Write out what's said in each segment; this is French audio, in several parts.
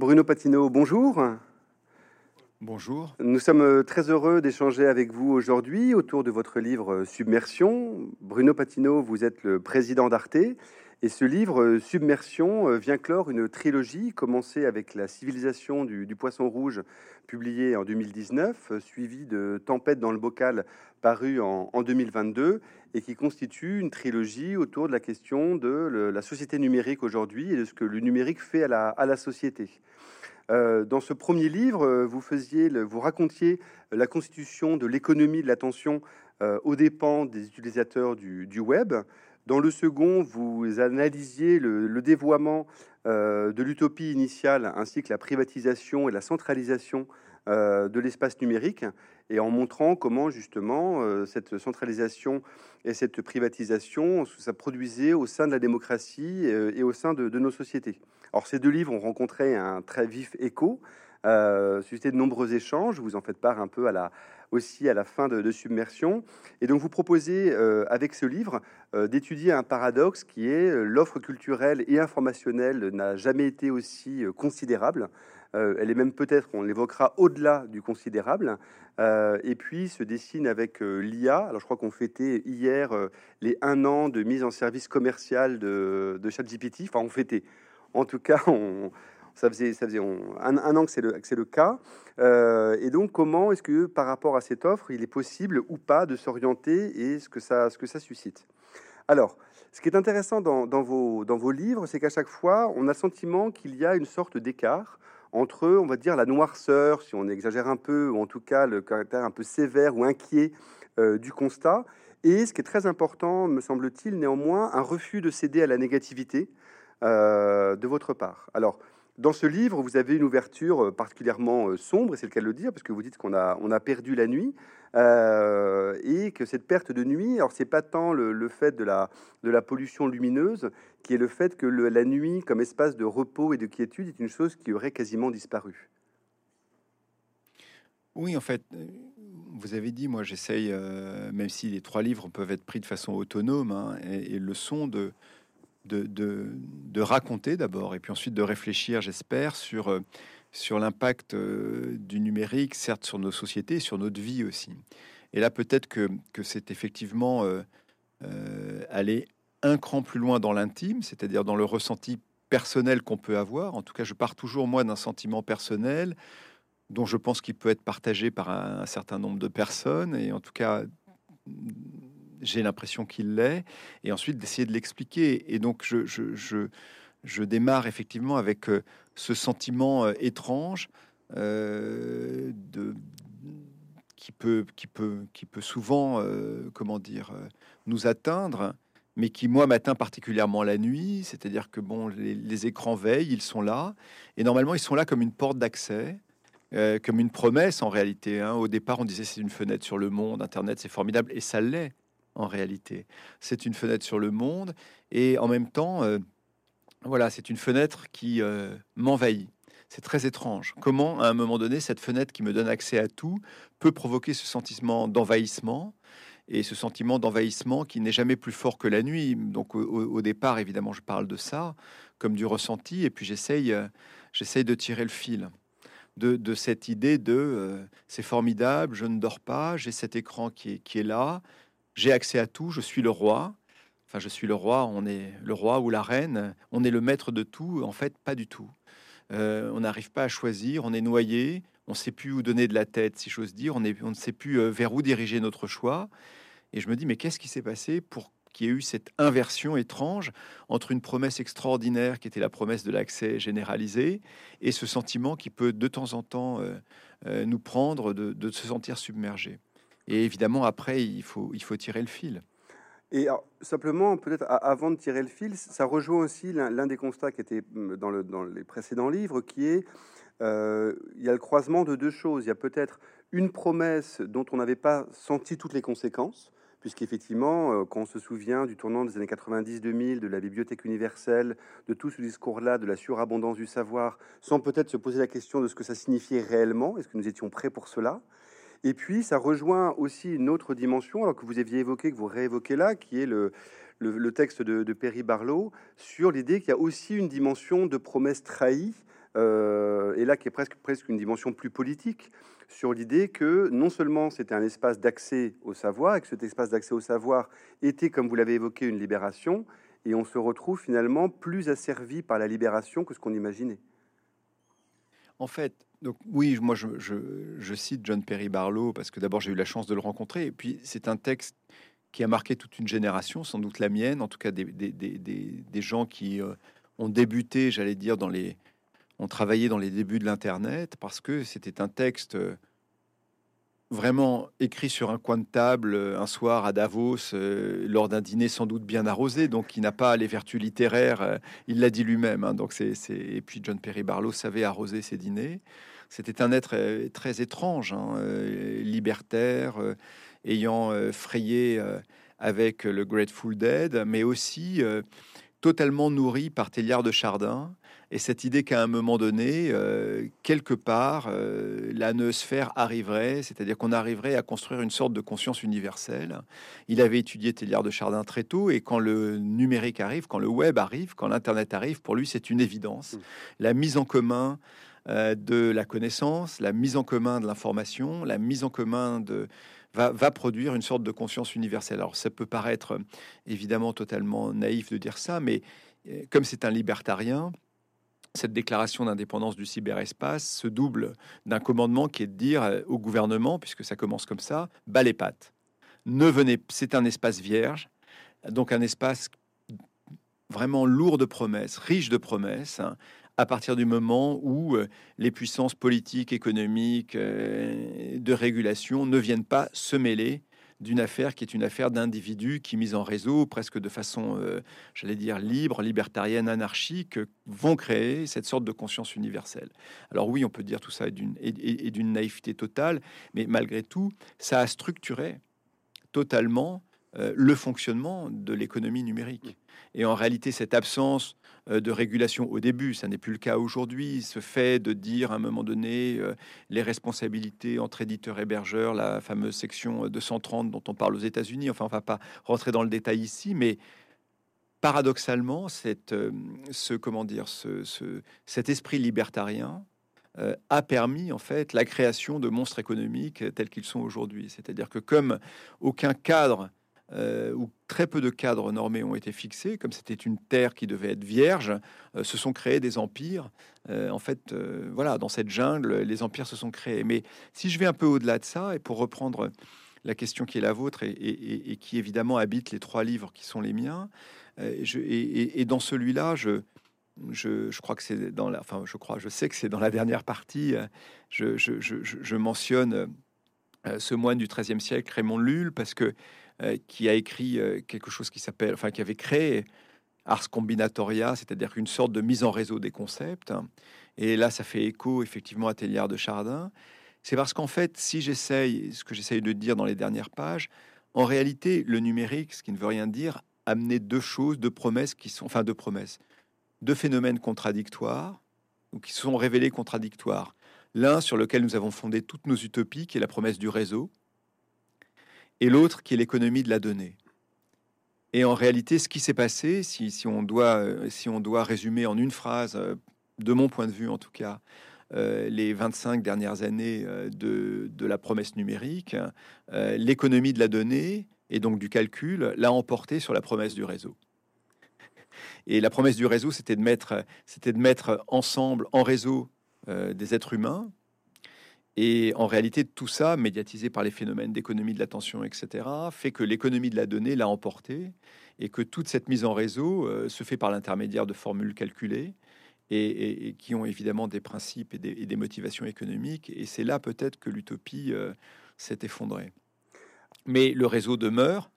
Bruno Patino, bonjour. Bonjour. Nous sommes euh, très heureux d'échanger avec vous aujourd'hui autour de votre livre euh, Submersion. Bruno Patino, vous êtes le président d'Arte et ce livre euh, Submersion vient clore une trilogie commencée avec la civilisation du, poisson rouge publié en 2019, suivi de Tempête dans le bocal paru en, 2022 et qui constitue une trilogie autour de la question de la société numérique aujourd'hui et de ce que le numérique fait à la société. Euh, dans ce premier livre, euh, vous, racontiez la constitution de l'économie de l'attention euh, aux dépens des utilisateurs du, web. Dans le second, vous analysiez le, dévoiement de l'utopie initiale ainsi que la privatisation et la centralisation de l'espace numérique et en montrant comment justement cette centralisation et cette privatisation ça produisait au sein de la démocratie et au sein de nos sociétés. Alors, ces deux livres ont rencontré un très vif écho, euh, suscité de nombreux échanges. Vous en faites part un peu à la, aussi à la fin de, Submersion. Et donc, vous proposez, euh, avec ce livre, euh, d'étudier un paradoxe qui est euh, l'offre culturelle et informationnelle n'a jamais été aussi considérable. elle est même peut-être, on l'évoquera, au-delà du considérable. et puis, se dessine avec l'IA. Alors, je crois qu'on fêtait hier les un an de mise en service commercial de, de ChatGPT. Enfin, on fêtait en tout cas, on, ça faisait, ça faisait un, an que c'est le, le, cas. Euh, et donc, comment est-ce que par rapport à cette offre, il est possible ou pas de s'orienter et ce que ça, ce que ça suscite? Alors, ce qui est intéressant dans, vos, dans vos livres, c'est qu'à chaque fois, on a le sentiment qu'il y a une sorte d'écart entre, on va dire, la noirceur, si on exagère un peu, ou en tout cas le caractère un peu sévère ou inquiet euh, du constat, et ce qui est très important, me semble-t-il, néanmoins, un refus de céder à la négativité, euh, de votre part. Alors, dans ce livre, vous avez une ouverture euh, particulièrement euh, sombre, et c'est le cas de le dire, parce que vous dites qu'on a, on a perdu la nuit, et que cette perte de nuit, alors c'est pas tant le, fait de la, de la pollution lumineuse, qui est le fait que la nuit, comme espace de repos et de quiétude, est une chose qui aurait quasiment disparu. Oui, en fait, vous avez dit, moi j'essaye, même si les trois livres peuvent être pris de façon autonome, hein, et, et, le sont de de, raconter d'abord, et puis ensuite de réfléchir, j'espère, sur, euh, sur l'impact euh, du numérique, certes sur nos sociétés, sur notre vie aussi. Et là, peut-être que, c'est effectivement euh, aller un cran plus loin dans l'intime, c'est-à-dire dans le ressenti personnel qu'on peut avoir. En tout cas, je pars toujours, moi, d'un sentiment personnel dont je pense qu'il peut être partagé par un certain nombre de personnes, et en tout cas j'ai l'impression qu'il l'est, et ensuite d'essayer de l'expliquer. Et donc, je, je, je, démarre effectivement avec euh, ce sentiment euh, étrange euh, de, qui, peut, qui, peut, qui peut souvent, comment dire, nous atteindre, mais qui, moi, m'atteint particulièrement la nuit. C'est-à-dire que, bon, les, écrans veillent, ils sont là, et normalement, ils sont là comme une porte d'accès. comme une promesse en réalité. Hein. Au départ, on disait c'est une fenêtre sur le monde, Internet, c'est formidable, et ça l'est en réalité. C'est une fenêtre sur le monde et en même temps, euh, voilà, c'est une fenêtre qui euh, m'envahit. C'est très étrange. Comment, à un moment donné, cette fenêtre qui me donne accès à tout peut provoquer ce sentiment d'envahissement et ce sentiment d'envahissement qui n'est jamais plus fort que la nuit? Donc, au, départ, évidemment, je parle de ça comme du ressenti, et puis j'essaye, euh, j'essaye de tirer le fil. De, cette idée de c'est formidable, je ne dors pas, j'ai cet écran qui est, qui est là, j'ai accès à tout, je suis le roi. Enfin, je suis le roi, on est le roi ou la reine, on est le maître de tout. En fait, pas du tout. Euh, on n'arrive pas à choisir, on est noyé, on ne sait plus où donner de la tête, si j'ose dire, on, ne sait plus euh, vers où diriger notre choix. Et je me dis, mais qu'est-ce qui s'est passé pour qu'il y ait eu cette inversion étrange entre une promesse extraordinaire qui était la promesse de l'accès généralisé et ce sentiment qui peut de temps en temps euh, nous prendre de se sentir submergé? Et évidemment, après, il faut, il faut tirer le fil. Et simplement, peut-être avant de tirer le fil, ça rejoint aussi l'un des constats qui était mm, dans, le, dans, les précédents livres, qui est euh, il y a le croisement de deux choses. Il y a peut-être une promesse dont on n'avait pas senti toutes les conséquences, puisqu'effectivement, euh, quand on se souvient du tournant des années 90-2000, de la bibliothèque universelle, de tout ce discours-là, de la surabondance du savoir, sans peut-être se poser la question de ce que ça signifiait réellement, est-ce que nous étions prêts pour cela? Et puis, ça rejoint aussi une autre dimension, alors que vous aviez évoqué, que vous réévoquez là, qui est le, texte de, de, Perry Barlow, sur l'idée qu'il y a aussi une dimension de promesse trahie euh, et là qui est presque, presque une dimension plus politique, sur l'idée que non seulement c'était un espace d'accès au savoir, et que cet espace d'accès au savoir était, comme vous l'avez évoqué, une libération, et on se retrouve finalement plus asservi par la libération que ce qu'on imaginait. En fait, donc oui, moi je, cite John Perry Barlow parce que d'abord j'ai eu la chance de le rencontrer, et puis c'est un texte qui a marqué toute une génération, sans doute la mienne, en tout cas des, des, des, des gens qui euh, ont débuté, j'allais dire, dans les, ont travaillé dans les débuts de l'Internet, parce que c'était un texte euh, vraiment écrit sur un coin de table euh, un soir à Davos euh, lors d'un dîner sans doute bien arrosé donc il n'a pas les vertus littéraires euh, il l'a dit lui-même hein, donc c'est et puis John Perry Barlow savait arroser ses dîners. C'était un être très étrange hein, libertaire ayant frayé avec le Grateful Dead mais aussi totalement nourri par Téliard de Chardin et cette idée qu'à un moment donné, euh, quelque part, euh, la noosphère arriverait, c'est-à-dire qu'on arriverait à construire une sorte de conscience universelle. Il avait étudié Téliard de Chardin très tôt, et quand le numérique arrive, quand le web arrive, quand l'Internet arrive, pour lui, c'est une évidence. Mmh. La mise en commun euh, de la connaissance, la mise en commun de l'information, la mise en commun de... Va, va, produire une sorte de conscience universelle. Alors ça peut paraître évidemment totalement naïf de dire ça, mais comme c'est un libertarien, cette déclaration d'indépendance du cyberespace se double d'un commandement qui est de dire euh, au gouvernement, puisque ça commence comme ça, bas les pattes. Ne venez, c'est un espace vierge, donc un espace vraiment lourd de promesses, riche de promesses, hein, à partir du moment où euh, les puissances politiques, économiques, euh, de régulation ne viennent pas se mêler d'une affaire qui est une affaire d'individus qui, mis en réseau, presque de façon, euh, j'allais dire, libre, libertarienne, anarchique, vont créer cette sorte de conscience universelle. Alors oui, on peut dire tout ça d'une, et, d'une naïveté totale, mais malgré tout, ça a structuré totalement euh, le fonctionnement de l'économie numérique. Et en réalité, cette absence de régulation au début, ça n'est plus le cas aujourd'hui, ce fait de dire à un moment donné euh, les responsabilités entre éditeurs et hébergeurs, la fameuse section 230 dont on parle aux États-Unis, enfin on va pas rentrer dans le détail ici, mais paradoxalement, euh, ce, comment dire, ce, cet esprit libertarien a permis en fait la création de monstres économiques tels qu'ils sont aujourd'hui. C'est-à-dire que comme aucun cadre euh, où très peu de cadres normés ont été fixés, comme c'était une terre qui devait être vierge, euh, se sont créés des empires. Euh, en fait, voilà, dans cette jungle, les empires se sont créés. Mais si je vais un peu au-delà de ça, et pour reprendre la question qui est la vôtre et, qui évidemment habite les trois livres qui sont les miens, et, dans celui-là, je, crois que c'est dans la, enfin, je crois, je sais que c'est dans la dernière partie. Je, je mentionne ce moine du XIIIe siècle, Raymond Lulle, parce que qui a écrit euh, quelque chose qui s'appelle, enfin qui avait créé Ars Combinatoria, c'est-à-dire une sorte de mise en réseau des concepts. Et là, ça fait écho effectivement à Téliard de Chardin. C'est parce qu'en fait, si j'essaye, ce que j'essaye de dire dans les dernières pages, en réalité, le numérique, ce qui ne veut rien dire, amener deux choses, deux promesses qui sont, enfin deux promesses, deux phénomènes contradictoires, ou qui sont révélés contradictoires. L'un sur lequel nous avons fondé toutes nos utopies, qui est la promesse du réseau, et l'autre qui est l'économie de la donnée. Et en réalité, ce qui s'est passé, si, on doit, euh, si on doit résumer en une phrase, euh, de mon point de vue en tout cas, euh, les 25 dernières années de, de, la promesse numérique, l'économie de la donnée et donc du calcul l'a emporté sur la promesse du réseau. Et la promesse du réseau, c'était de mettre, c'était de mettre ensemble, en réseau, des êtres humains et en réalité, tout ça, médiatisé par les phénomènes d'économie de l'attention, etc., fait que l'économie de la donnée l'a emporté et que toute cette mise en réseau euh, se fait par l'intermédiaire de formules calculées et, qui ont évidemment des principes et des, motivations économiques. Et c'est là peut-être que l'utopie euh, s'est effondrée. Mais le réseau demeure,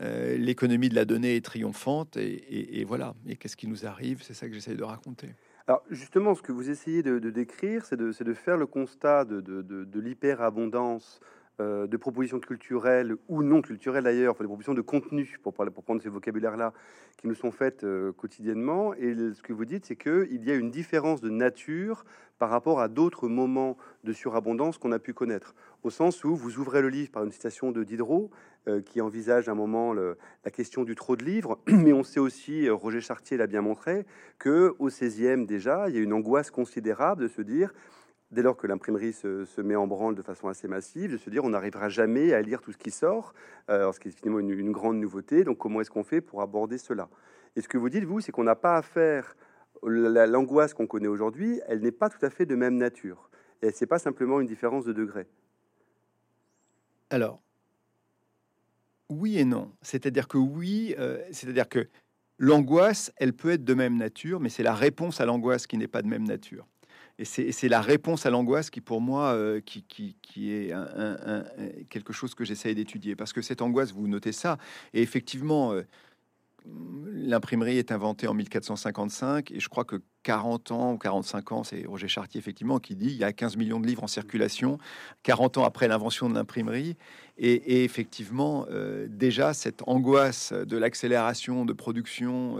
euh, l'économie de la donnée est triomphante et, voilà. Et qu'est-ce qui nous arrive? C'est ça que j'essaie de raconter. Alors justement, ce que vous essayez de, décrire, c'est de, faire le constat de, l'hyperabondance euh, de propositions culturelles ou non culturelles d'ailleurs, enfin, des propositions de contenu, pour, prendre ces vocabulaires-là, qui nous sont faites euh, quotidiennement. Et ce que vous dites, c'est qu'il y a une différence de nature par rapport à d'autres moments de surabondance qu'on a pu connaître. Au sens où vous ouvrez le livre par une citation de Diderot, euh, qui envisage un moment la question du trop de livres, mais on sait aussi, Roger Chartier l'a bien montré, que au 16e déjà, il y a une angoisse considérable de se dire dès lors que l'imprimerie se, met en branle de façon assez massive, de se dire on n'arrivera jamais à lire tout ce qui sort, euh, ce qui est finalement une, grande nouveauté. Donc comment est-ce qu'on fait pour aborder cela? Et ce que vous dites, vous, c'est qu'on n'a pas à faire l'angoisse qu'on connaît aujourd'hui, elle n'est pas tout à fait de même nature. Et c'est pas simplement une différence de degré. Alors, oui et non. C'est-à-dire que oui, euh, c'est-à-dire que l'angoisse, elle peut être de même nature, mais c'est la réponse à l'angoisse qui n'est pas de même nature. Et c'est la réponse à l'angoisse qui, pour moi, euh, qui, qui, est un, quelque chose que j'essaye d'étudier. Parce que cette angoisse, vous notez ça, et effectivement, euh, l'imprimerie est inventée en 1455, et je crois que 40 ans ou 45 ans, c'est Roger Chartier, effectivement, qui dit il y a 15 millions de livres en circulation, 40 ans après l'invention de l'imprimerie. Et, effectivement, euh, déjà, cette angoisse de l'accélération de production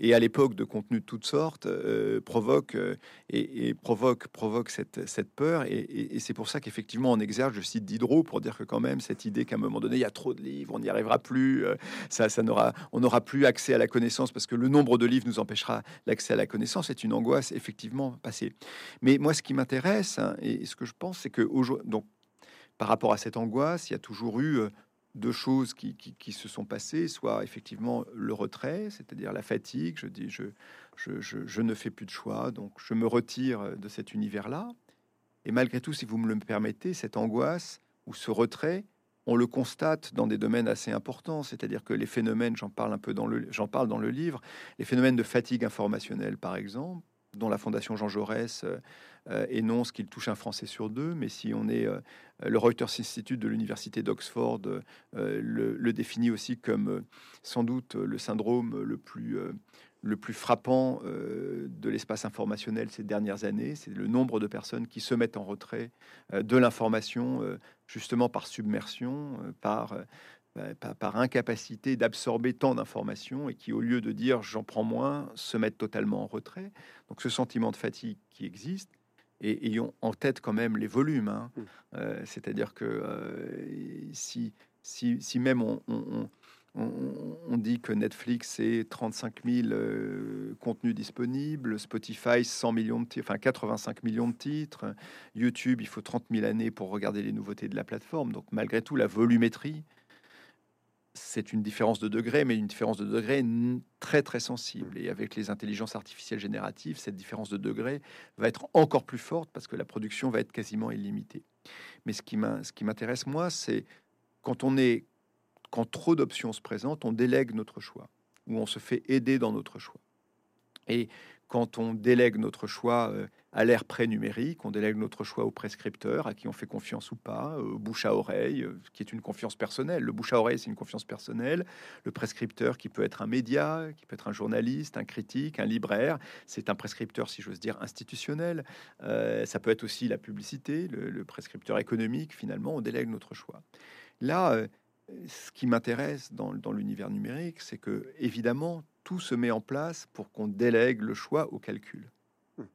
et à l'époque de contenus de toutes sortes euh, provoque euh, et, provoque provoque cette, cette peur. Et, c'est pour ça qu'effectivement on exerce je cite Diderot pour dire que quand même cette idée qu'à un moment donné il y a trop de livres on n'y arrivera plus euh, ça ça n'aura on n'aura plus accès à la connaissance parce que le nombre de livres nous empêchera l'accès à la connaissance c'est une angoisse effectivement passée. Mais moi ce qui m'intéresse hein, et ce que je pense c'est que donc par rapport à cette angoisse il y a toujours eu deux choses qui, se sont passées, soit effectivement le retrait, c'est-à-dire la fatigue, je dis je, je, ne fais plus de choix, donc je me retire de cet univers-là. Et malgré tout, si vous me le permettez, cette angoisse ou ce retrait, on le constate dans des domaines assez importants, c'est-à-dire que les phénomènes, j'en parle un peu dans le, j'en parle dans le livre, les phénomènes de fatigue informationnelle, par exemple, dont la Fondation Jean Jaurès euh, euh, énonce qu'il touche un Français sur deux, mais si on est euh, le Reuters Institute de l'université d'Oxford le, définit aussi comme sans doute le syndrome le plus le plus frappant de l'espace informationnel ces dernières années, c'est le nombre de personnes qui se mettent en retrait de l'information, justement par submersion, par par, incapacité d'absorber tant d'informations et qui, au lieu de dire j'en prends moins, se mettent totalement en retrait. Donc ce sentiment de fatigue qui existe, et ayons en tête quand même les volumes. Hein. Mmh. Euh, c'est-à-dire que euh, si, si, si, même on, on, on, dit que Netflix c'est 35 000 euh, contenus disponibles, Spotify 100 millions de titres, enfin 85 millions de titres, YouTube il faut 30 000 années pour regarder les nouveautés de la plateforme. Donc malgré tout, la volumétrie c'est une différence de degré, mais une différence de degré très très sensible. Et avec les intelligences artificielles génératives, cette différence de degré va être encore plus forte parce que la production va être quasiment illimitée. Mais ce qui m'intéresse moi, c'est quand on est quand trop d'options se présentent, on délègue notre choix ou on se fait aider dans notre choix. Et quand on délègue notre choix euh, à l'ère pré-numérique, on délègue notre choix au prescripteur, à qui on fait confiance ou pas, euh, bouche à oreille, euh, qui est une confiance personnelle. Le bouche à oreille, c'est une confiance personnelle. Le prescripteur, qui peut être un média, qui peut être un journaliste, un critique, un libraire, c'est un prescripteur, si j'ose dire, institutionnel. ça peut être aussi la publicité, le, prescripteur économique. Finalement, on délègue notre choix. Là, ce qui m'intéresse dans, dans l'univers numérique, c'est que évidemment tout se met en place pour qu'on délègue le choix au calcul.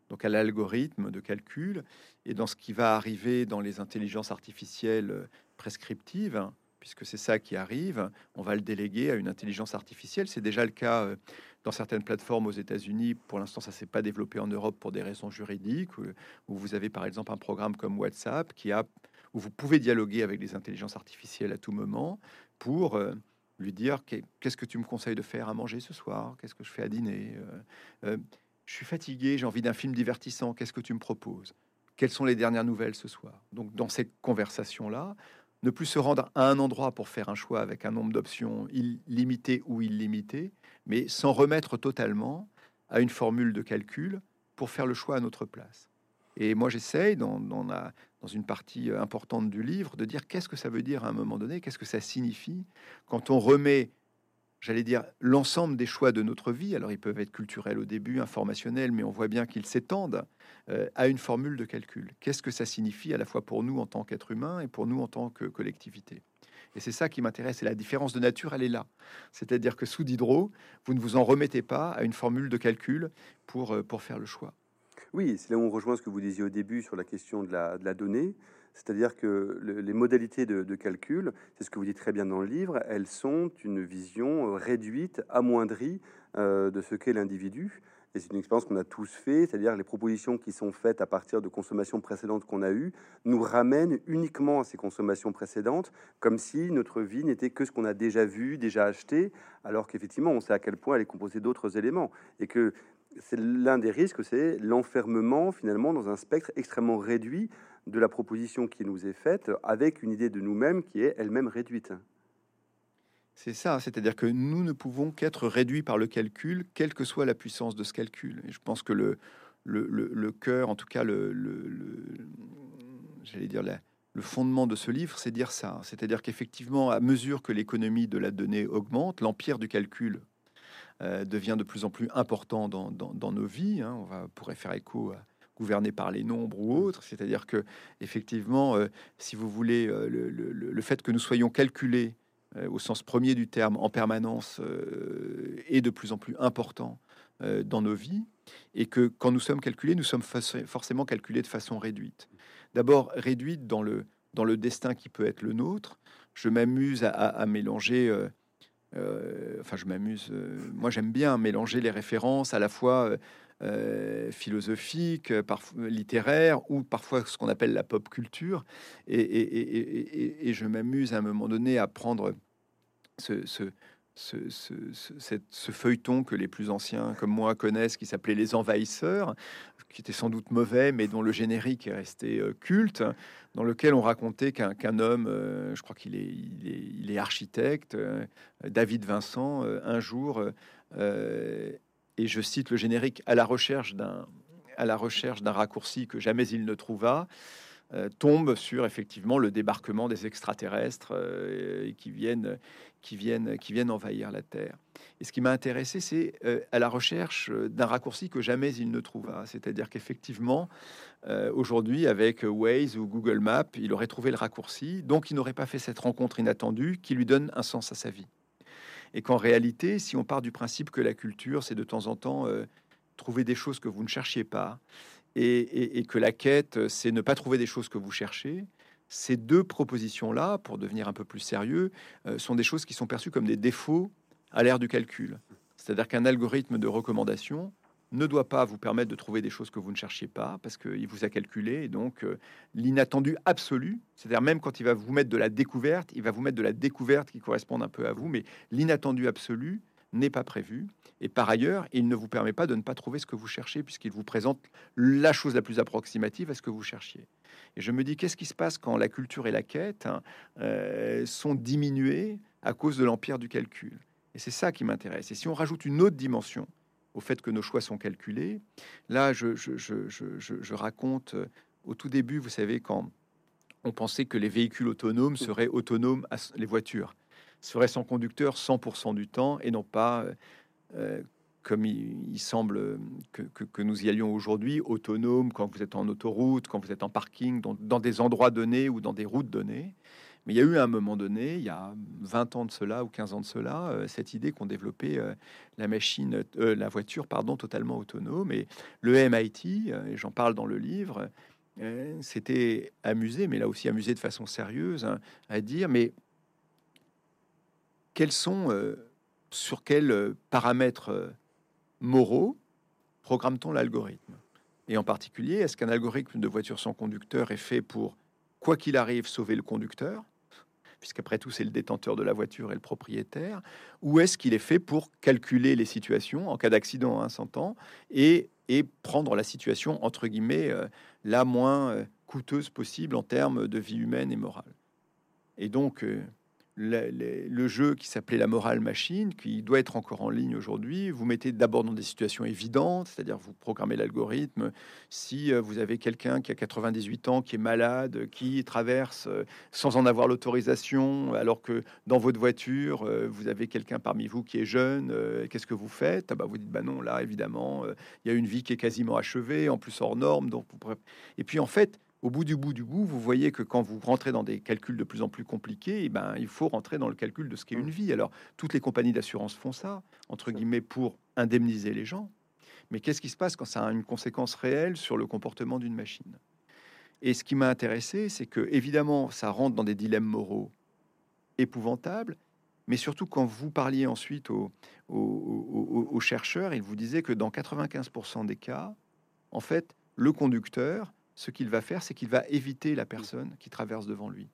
Donc à l'algorithme de calcul et dans ce qui va arriver dans les intelligences artificielles euh, prescriptives, hein, puisque c'est ça qui arrive, on va le déléguer à une intelligence artificielle. C'est déjà le cas euh, dans certaines plateformes aux États-Unis. Pour l'instant, ça s'est pas développé en Europe pour des raisons juridiques. Où vous avez par exemple un programme comme WhatsApp qui a où vous pouvez dialoguer avec les intelligences artificielles à tout moment pour euh, lui dire qu'est-ce que tu me conseilles de faire à manger ce soir, qu'est-ce que je fais à dîner, euh, euh, je suis fatigué, j'ai envie d'un film divertissant, qu'est-ce que tu me proposes, quelles sont les dernières nouvelles ce soir? Donc dans ces conversations-là, ne plus se rendre à un endroit pour faire un choix avec un nombre d'options illimité ou illimité, mais s'en remettre totalement à une formule de calcul pour faire le choix à notre place. Et moi, j'essaye, dans, dans, dans une partie importante du livre, de dire qu'est-ce que ça veut dire à un moment donné, qu'est-ce que ça signifie quand on remet j'allais dire, l'ensemble des choix de notre vie. Alors, ils peuvent être culturels au début, informationnels, mais on voit bien qu'ils s'étendent euh, à une formule de calcul. Qu'est-ce que ça signifie à la fois pour nous en tant qu'être humain et pour nous en tant que collectivité? Et c'est ça qui m'intéresse. Et la différence de nature, elle est là. C'est-à-dire que sous Diderot, vous ne vous en remettez pas à une formule de calcul pour, euh, pour faire le choix. Oui, c'est là où on rejoint ce que vous disiez au début sur la question de la donnée. C'est-à-dire que les modalités de, calcul, c'est ce que vous dites très bien dans le livre, elles sont une vision euh, réduite, amoindrie euh, de ce qu'est l'individu. Et c'est une expérience qu'on a tous fait, c'est-à-dire les propositions qui sont faites à partir de consommations précédentes qu'on a eues nous ramènent uniquement à ces consommations précédentes, comme si notre vie n'était que ce qu'on a déjà vu, déjà acheté, alors qu'effectivement on sait à quel point elle est composée d'autres éléments et que c'est l'un des risques, c'est l'enfermement finalement dans un spectre extrêmement réduit de la proposition qui nous est faite, avec une idée de nous-mêmes qui est elle-même réduite. C'est ça, c'est-à-dire que nous ne pouvons qu'être réduits par le calcul, quelle que soit la puissance de ce calcul. Et je pense que le, cœur, en tout cas, le, j'allais dire le fondement de ce livre, c'est dire ça. C'est-à-dire qu'effectivement, à mesure que l'économie de la donnée augmente, l'empire du calcul euh, devient de plus en plus important dans, nos vies. Hein. On va, pourrait faire écho à gouverner par les nombres ou autres. C'est-à-dire que, effectivement, euh, si vous voulez, euh, le, fait que nous soyons calculés au sens premier du terme, en permanence, est de plus en plus important dans nos vies, et que quand nous sommes calculés, nous sommes forcément calculés de façon réduite. D'abord, réduite dans le, dans le destin qui peut être le nôtre. Je m'amuse à, mélanger... enfin, je m'amuse. moi, j'aime bien mélanger les références à la fois euh, philosophique, euh, parfois littéraire, ou parfois ce qu'on appelle la pop culture. Et, je m'amuse à un moment donné à prendre ce, ce, feuilleton que les plus anciens comme moi connaissent, qui s'appelait Les Envahisseurs, qui était sans doute mauvais, mais dont le générique est resté euh, culte, dans lequel on racontait qu'un homme, je crois qu'il est, architecte, David Vincent, un jour et je cite le générique, à la recherche d'un à la recherche d'un raccourci que jamais il ne trouva, euh, tombe sur effectivement le débarquement des extraterrestres euh, qui viennent qui viennent qui viennent envahir la Terre. Et ce qui m'a intéressé, c'est euh, à la recherche d'un raccourci que jamais il ne trouva. C'est-à-dire qu'effectivement, aujourd'hui, avec Waze ou Google Maps, il aurait trouvé le raccourci, donc il n'aurait pas fait cette rencontre inattendue qui lui donne un sens à sa vie et qu'en réalité, si on part du principe que la culture, c'est de temps en temps trouver des choses que vous ne cherchiez pas, et, que la quête, c'est ne pas trouver des choses que vous cherchez, ces deux propositions-là, pour devenir un peu plus sérieux, euh, sont des choses qui sont perçues comme des défauts à l'ère du calcul. C'est-à-dire qu'un algorithme de recommandation ne doit pas vous permettre de trouver des choses que vous ne cherchiez pas parce qu'il vous a calculé. Et donc, euh, l'inattendu absolu, c'est-à-dire même quand il va vous mettre de la découverte, il va vous mettre de la découverte qui correspond un peu à vous, mais l'inattendu absolu n'est pas prévu. Et par ailleurs, il ne vous permet pas de ne pas trouver ce que vous cherchez puisqu'il vous présente la chose la plus approximative à ce que vous cherchiez. Et je me dis, qu'est-ce qui se passe quand la culture et la quête hein, euh, sont diminuées à cause de l'empire du calcul? Et c'est ça qui m'intéresse. Et si on rajoute une autre dimension, au fait que nos choix sont calculés. Là, je, raconte euh, au tout début, vous savez, quand on pensait que les véhicules autonomes seraient autonomes, les voitures seraient sans conducteur 100% du temps et non pas, euh, euh, comme il, semble que, nous y allions aujourd'hui, autonome quand vous êtes en autoroute, quand vous êtes en parking, dans des endroits donnés ou dans des routes données. Mais il y a eu un moment donné, il y a 20 ans de cela ou 15 ans de cela, euh, cette idée qu'on développait la machine, la voiture, pardon, totalement autonome. Et le MIT, et j'en parle dans le livre, s'était amusé, mais là aussi amusé de façon sérieuse, hein, à dire mais quels sont, sur quels paramètres moraux programme-t-on l'algorithme? Et en particulier, est-ce qu'un algorithme de voiture sans conducteur est fait pour, quoi qu'il arrive, sauver le conducteur? Puisqu'après tout c'est le détenteur de la voiture et le propriétaire, ou est-ce qu'il est fait pour calculer les situations en cas d'accident un s'entend et, et prendre la situation entre guillemets euh, la moins euh, coûteuse possible en termes de vie humaine et morale? Et donc, euh, le, jeu qui s'appelait la morale machine, qui doit être encore en ligne aujourd'hui, vous mettez d'abord dans des situations évidentes, c'est-à-dire vous programmez l'algorithme. Si euh, vous avez quelqu'un qui a 98 ans, qui est malade, qui traverse euh, sans en avoir l'autorisation, alors que dans votre voiture, euh, vous avez quelqu'un parmi vous qui est jeune, qu'est-ce que vous faites? Ah bah, Vous dites, bah non, là, évidemment, il y a une vie qui est quasiment achevée, en plus hors norme. Donc, Et puis, en fait, au bout du bout du bout, vous voyez que quand vous rentrez dans des calculs de plus en plus compliqués, eh ben, il faut rentrer dans le calcul de ce qu'est une mmh. vie. Alors, toutes les compagnies d'assurance font ça, entre guillemets, pour indemniser les gens. Mais qu'est-ce qui se passe quand ça a une conséquence réelle sur le comportement d'une machine? Et ce qui m'a intéressé, c'est que, évidemment, ça rentre dans des dilemmes moraux épouvantables, mais surtout quand vous parliez ensuite aux, aux chercheurs, ils vous disaient que dans 95% des cas, en fait, le conducteur ce qu'il va faire, c'est qu'il va éviter la personne qui traverse devant lui,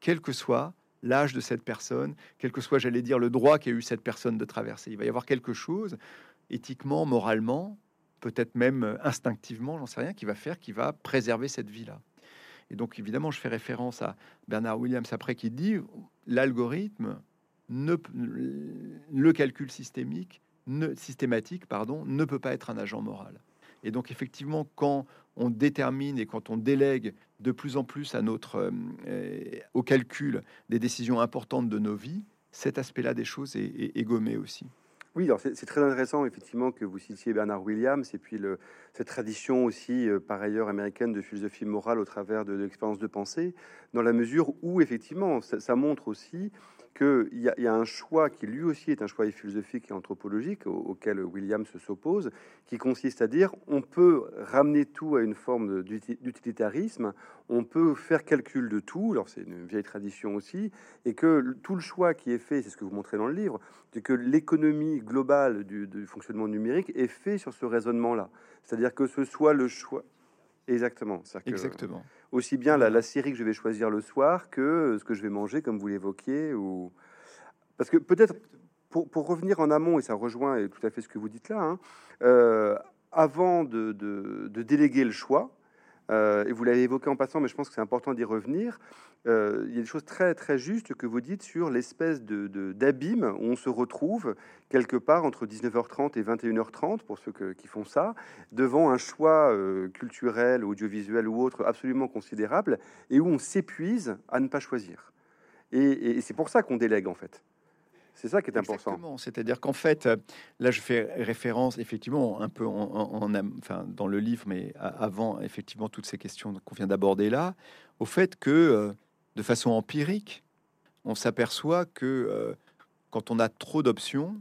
quel que soit l'âge de cette personne, quel que soit, j'allais dire, le droit qu'a eu cette personne de traverser. Il va y avoir quelque chose, éthiquement, moralement, peut-être même instinctivement, j'en sais rien, qui va faire, qui va préserver cette vie-là. Et donc, évidemment, je fais référence à Bernard Williams après qui dit l'algorithme, ne, le calcul systémique, ne, systématique, pardon, ne peut pas être un agent moral. Et donc, effectivement, quand on détermine et quand on délègue de plus en plus à notre, euh, euh, au calcul des décisions importantes de nos vies, cet aspect-là des choses est, gommé aussi. Oui, c'est très intéressant effectivement que vous citiez Bernard Williams et puis cette tradition aussi euh, par ailleurs américaine de philosophie morale au travers de, l'expérience de pensée, dans la mesure où effectivement ça montre aussi qu'il y, a un choix qui lui aussi est un choix philosophique et anthropologique auquel Williams s'oppose, qui consiste à dire on peut ramener tout à une forme d'utilitarisme, on peut faire calcul de tout, alors c'est une vieille tradition aussi, et que tout le choix qui est fait, c'est ce que vous montrez dans le livre, c'est que l'économie globale du, du fonctionnement numérique est fait sur ce raisonnement-là. C'est-à-dire que ce soit le choix... Exactement. Exactement. Aussi bien la, série que je vais choisir le soir que ce que je vais manger, comme vous l'évoquiez. Ou... Parce que peut-être, pour, pour, revenir en amont, et ça rejoint tout à fait ce que vous dites là, hein, euh, avant de, de, déléguer le choix, euh, et vous l'avez évoqué en passant, mais je pense que c'est important d'y revenir. Euh, il y a des choses très très justes que vous dites sur l'espèce de d'abîme où on se retrouve quelque part entre 19h30 et 21h30 pour ceux qui font ça, devant un choix euh, culturel, audiovisuel ou autre absolument considérable et où on s'épuise à ne pas choisir. et c'est pour ça qu'on délègue en fait. C'est ça qui est important. C'est-à-dire qu'en fait, euh, là, je fais référence effectivement un peu en, enfin, dans le livre, mais avant effectivement toutes ces questions qu'on vient d'aborder là, au fait que euh, de façon empirique, on s'aperçoit que euh, quand on a trop d'options,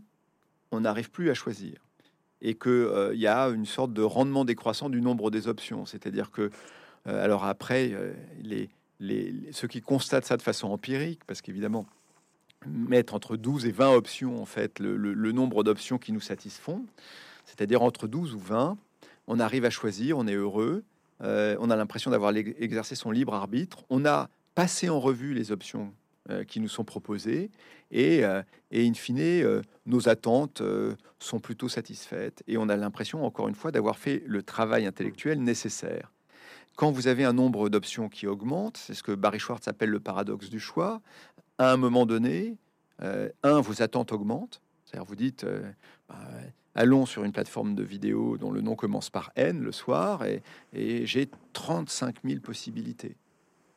on n'arrive plus à choisir et que il y a une sorte de rendement décroissant du nombre des options. C'est-à-dire que alors après, les, les, ceux qui constatent ça de façon empirique, parce qu'évidemment mettre entre 12 et 20 options, en fait, le, nombre d'options qui nous satisfont, c'est-à-dire entre 12 ou 20, on arrive à choisir, on est heureux, euh, on a l'impression d'avoir exercé son libre arbitre, on a passé en revue les options euh, qui nous sont proposées, et, euh, et in fine, nos attentes sont plutôt satisfaites, et on a l'impression, encore une fois, d'avoir fait le travail intellectuel nécessaire. Quand vous avez un nombre d'options qui augmente, c'est ce que Barry Schwartz appelle le paradoxe du choix, à un moment donné, euh, un, vos attentes augmentent. C'est-à-dire, vous dites, euh, bah, allons sur une plateforme de vidéo dont le nom commence par N le soir, et, j'ai 35 000 possibilités.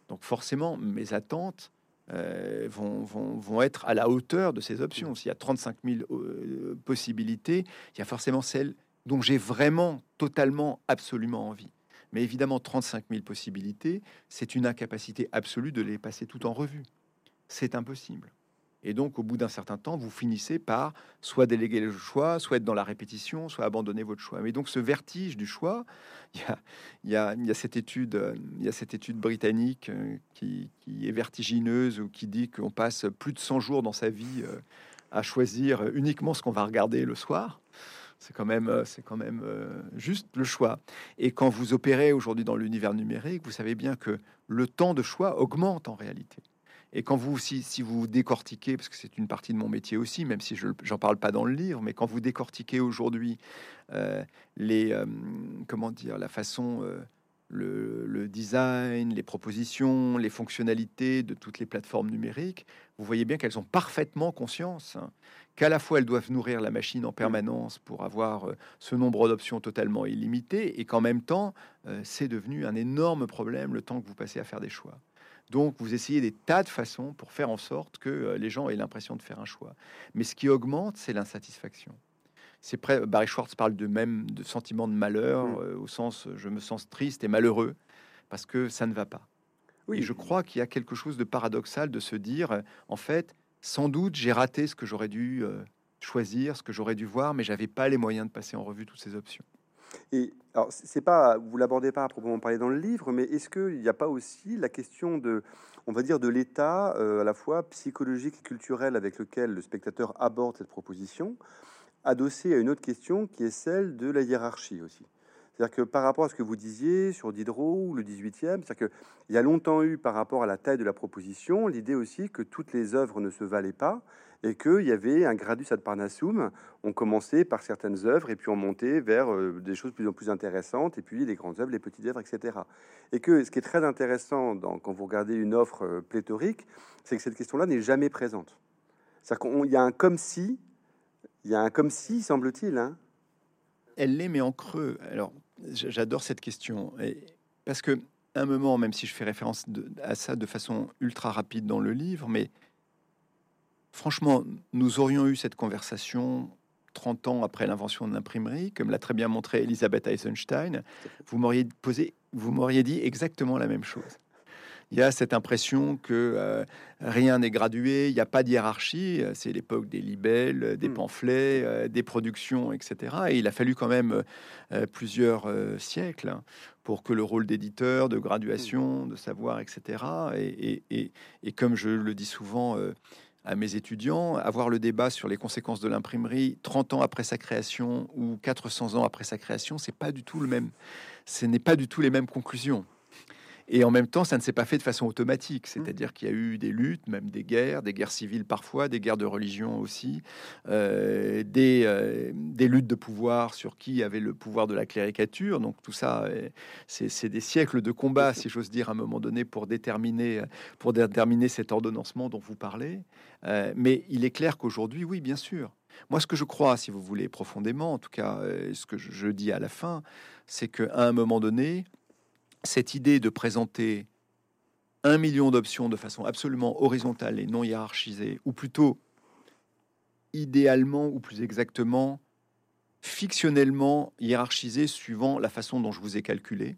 Donc forcément, mes attentes euh, vont, vont, être à la hauteur de ces options. S'il y a 35 000 possibilités, il y a forcément celles dont j'ai vraiment, totalement, absolument envie. Mais évidemment, 35 000 possibilités, c'est une incapacité absolue de les passer tout en revue c'est impossible. Et donc, au bout d'un certain temps, vous finissez par soit déléguer le choix, soit être dans la répétition, soit abandonner votre choix. Mais donc, ce vertige du choix, il y a, cette, étude, britannique euh, qui, est vertigineuse ou qui dit qu'on passe plus de 100 jours dans sa vie euh, à choisir uniquement ce qu'on va regarder le soir. C'est quand même, euh, c'est quand même juste le choix. Et quand vous opérez aujourd'hui dans l'univers numérique, vous savez bien que le temps de choix augmente en réalité. Et quand vous, si, vous décortiquez, parce que c'est une partie de mon métier aussi, même si je n'en parle pas dans le livre, mais quand vous décortiquez aujourd'hui euh, les, euh, comment dire, la façon, euh, le, design, les propositions, les fonctionnalités de toutes les plateformes numériques, vous voyez bien qu'elles ont parfaitement conscience hein, qu'à la fois elles doivent nourrir la machine en permanence pour avoir ce nombre d'options totalement illimité, et qu'en même temps, c'est devenu un énorme problème le temps que vous passez à faire des choix. Donc, vous essayez des tas de façons pour faire en sorte que euh, les gens aient l'impression de faire un choix. Mais ce qui augmente, c'est l'insatisfaction. C'est prêt. Barry Schwartz parle de même de sentiment de malheur mmh. au sens je me sens triste et malheureux parce que ça ne va pas. Oui. Et je crois qu'il y a quelque chose de paradoxal de se dire en fait sans doute, j'ai raté ce que j'aurais dû euh, choisir, ce que j'aurais dû voir, mais j'avais pas les moyens de passer en revue toutes ces options. Et alors, c'est pas, vous l'abordez pas à proprement parler dans le livre, mais est-ce qu'il n'y a pas aussi la question de, on va dire, de l'état euh, à la fois psychologique et culturel avec lequel le spectateur aborde cette proposition, adossé à une autre question qui est celle de la hiérarchie aussi? C'est-à-dire que par rapport à ce que vous disiez sur Diderot ou le 18e, c'est-à-dire qu'il y a longtemps eu par rapport à la taille de la proposition l'idée aussi que toutes les œuvres ne se valaient pas et qu'il y avait un gradus ad parnassum. On commençait par certaines œuvres et puis on montait vers euh, des choses plus en plus intéressantes et puis les grandes œuvres, les petites œuvres, etc. Et que ce qui est très intéressant dans, quand vous regardez une offre euh, pléthorique, c'est que cette question-là n'est jamais présente. C'est-à-dire qu'il y a un comme si, il y a un comme si, semble-t-il. Hein. Elle l'est, mais en creux. Alors, J'adore cette question. Et parce que, un moment, même si je fais référence à ça de façon ultra rapide dans le livre, mais franchement, nous aurions eu cette conversation 30 ans après l'invention de l'imprimerie, comme l'a très bien montré Elisabeth Eisenstein, vous m'auriez posé, vous m'auriez dit exactement la même chose il y a cette impression que euh, rien n'est gradué, il n'y a pas de hiérarchie. C'est l'époque des libelles, des hmm. pamphlets, euh, des productions, etc. Et il a fallu quand même euh, plusieurs siècles pour que le rôle d'éditeur, de graduation, hmm. de savoir, etc. Et, et, comme je le dis souvent à mes étudiants, avoir le débat sur les conséquences de l'imprimerie 30 ans après sa création ou 400 ans après sa création, c'est pas du tout le même. Ce n'est pas du tout les mêmes conclusions. Et en même temps, ça ne s'est pas fait de façon automatique. Mmh. C'est-à-dire qu'il y a eu des luttes, même des guerres, des guerres civiles parfois, des guerres de religion aussi, euh, des, euh, des, luttes de pouvoir sur qui avait le pouvoir de la cléricature. Donc tout ça, euh, c'est des siècles de combat, si j'ose dire, à un moment donné, pour déterminer, pour déterminer cet ordonnancement dont vous parlez. mais il est clair qu'aujourd'hui, oui, bien sûr. Moi, ce que je crois, si vous voulez, profondément, en tout cas, ce que je, je dis à la fin, c'est qu'à un moment donné, cette idée de présenter un million d'options de façon absolument horizontale et non hiérarchisée, ou plutôt idéalement ou plus exactement fictionnellement hiérarchisée suivant la façon dont je vous ai calculé,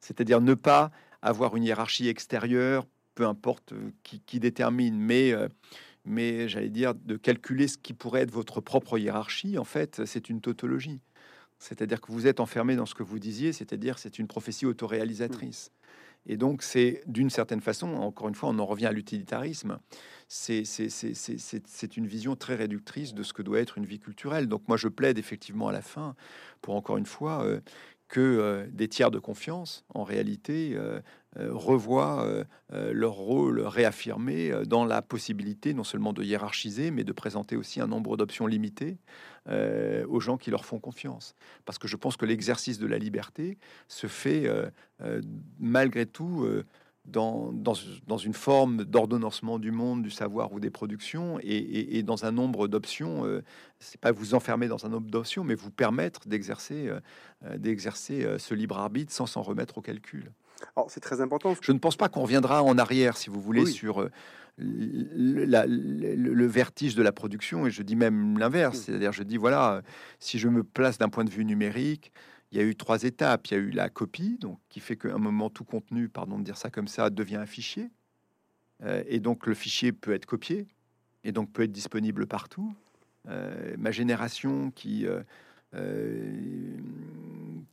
c'est-à-dire ne pas avoir une hiérarchie extérieure, peu importe euh, qui, détermine, mais, euh, mais j'allais dire de calculer ce qui pourrait être votre propre hiérarchie, en fait, c'est une tautologie. C'est-à-dire que vous êtes enfermé dans ce que vous disiez, c'est-à-dire c'est une prophétie autoréalisatrice. Et donc, c'est d'une certaine façon, encore une fois, on en revient à l'utilitarisme, c'est une vision très réductrice de ce que doit être une vie culturelle. Donc, moi, je plaide effectivement à la fin pour, encore une fois, euh, que euh, des tiers de confiance, en réalité, euh, euh, revoient leur rôle réaffirmé dans la possibilité non seulement de hiérarchiser, mais de présenter aussi un nombre d'options limitées aux gens qui leur font confiance. Parce que je pense que l'exercice de la liberté se fait malgré tout dans, une forme d'ordonnancement du monde, du savoir ou des productions, et, dans un nombre d'options. Euh, c'est pas vous enfermer dans un nombre d'options, mais vous permettre d'exercer euh, euh, d'exercer ce libre arbitre sans s'en remettre au calcul. Alors c'est très important. Je ne pense pas qu'on reviendra en arrière, si vous voulez, sur le, le, vertige de la production, et je dis même l'inverse, c'est-à-dire je dis voilà, si je me place d'un point de vue numérique, il y a eu trois étapes. Il y a eu la copie, donc qui fait qu'à un moment tout contenu, pardon de dire ça comme ça, devient un fichier. Euh, et donc le fichier peut être copié et donc peut être disponible partout. Euh, ma génération qui euh, euh,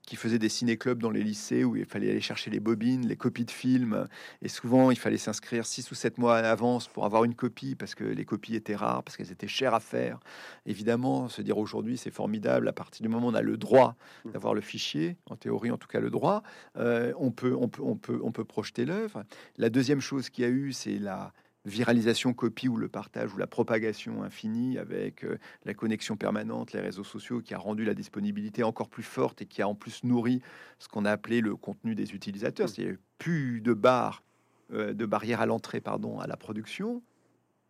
qui faisait des ciné-clubs dans les lycées où il fallait aller chercher les bobines, les copies de films. Et souvent, il fallait s'inscrire six ou sept mois à l'avance pour avoir une copie parce que les copies étaient rares, parce qu'elles étaient chères à faire. Évidemment, se dire aujourd'hui, c'est formidable. À partir du moment où on a le droit d'avoir le fichier, en théorie, en tout cas le droit, euh, on, peut, on, peut, on, peut, on peut projeter l'œuvre. La deuxième chose qu'il y a eu, c'est la viralisation, copie ou le partage ou la propagation infinie avec euh, la connexion permanente, les réseaux sociaux qui a rendu la disponibilité encore plus forte et qui a en plus nourri ce qu'on a appelé le contenu des utilisateurs. Il n'y a plus de barres, euh, de barrières à l'entrée, pardon, à la production.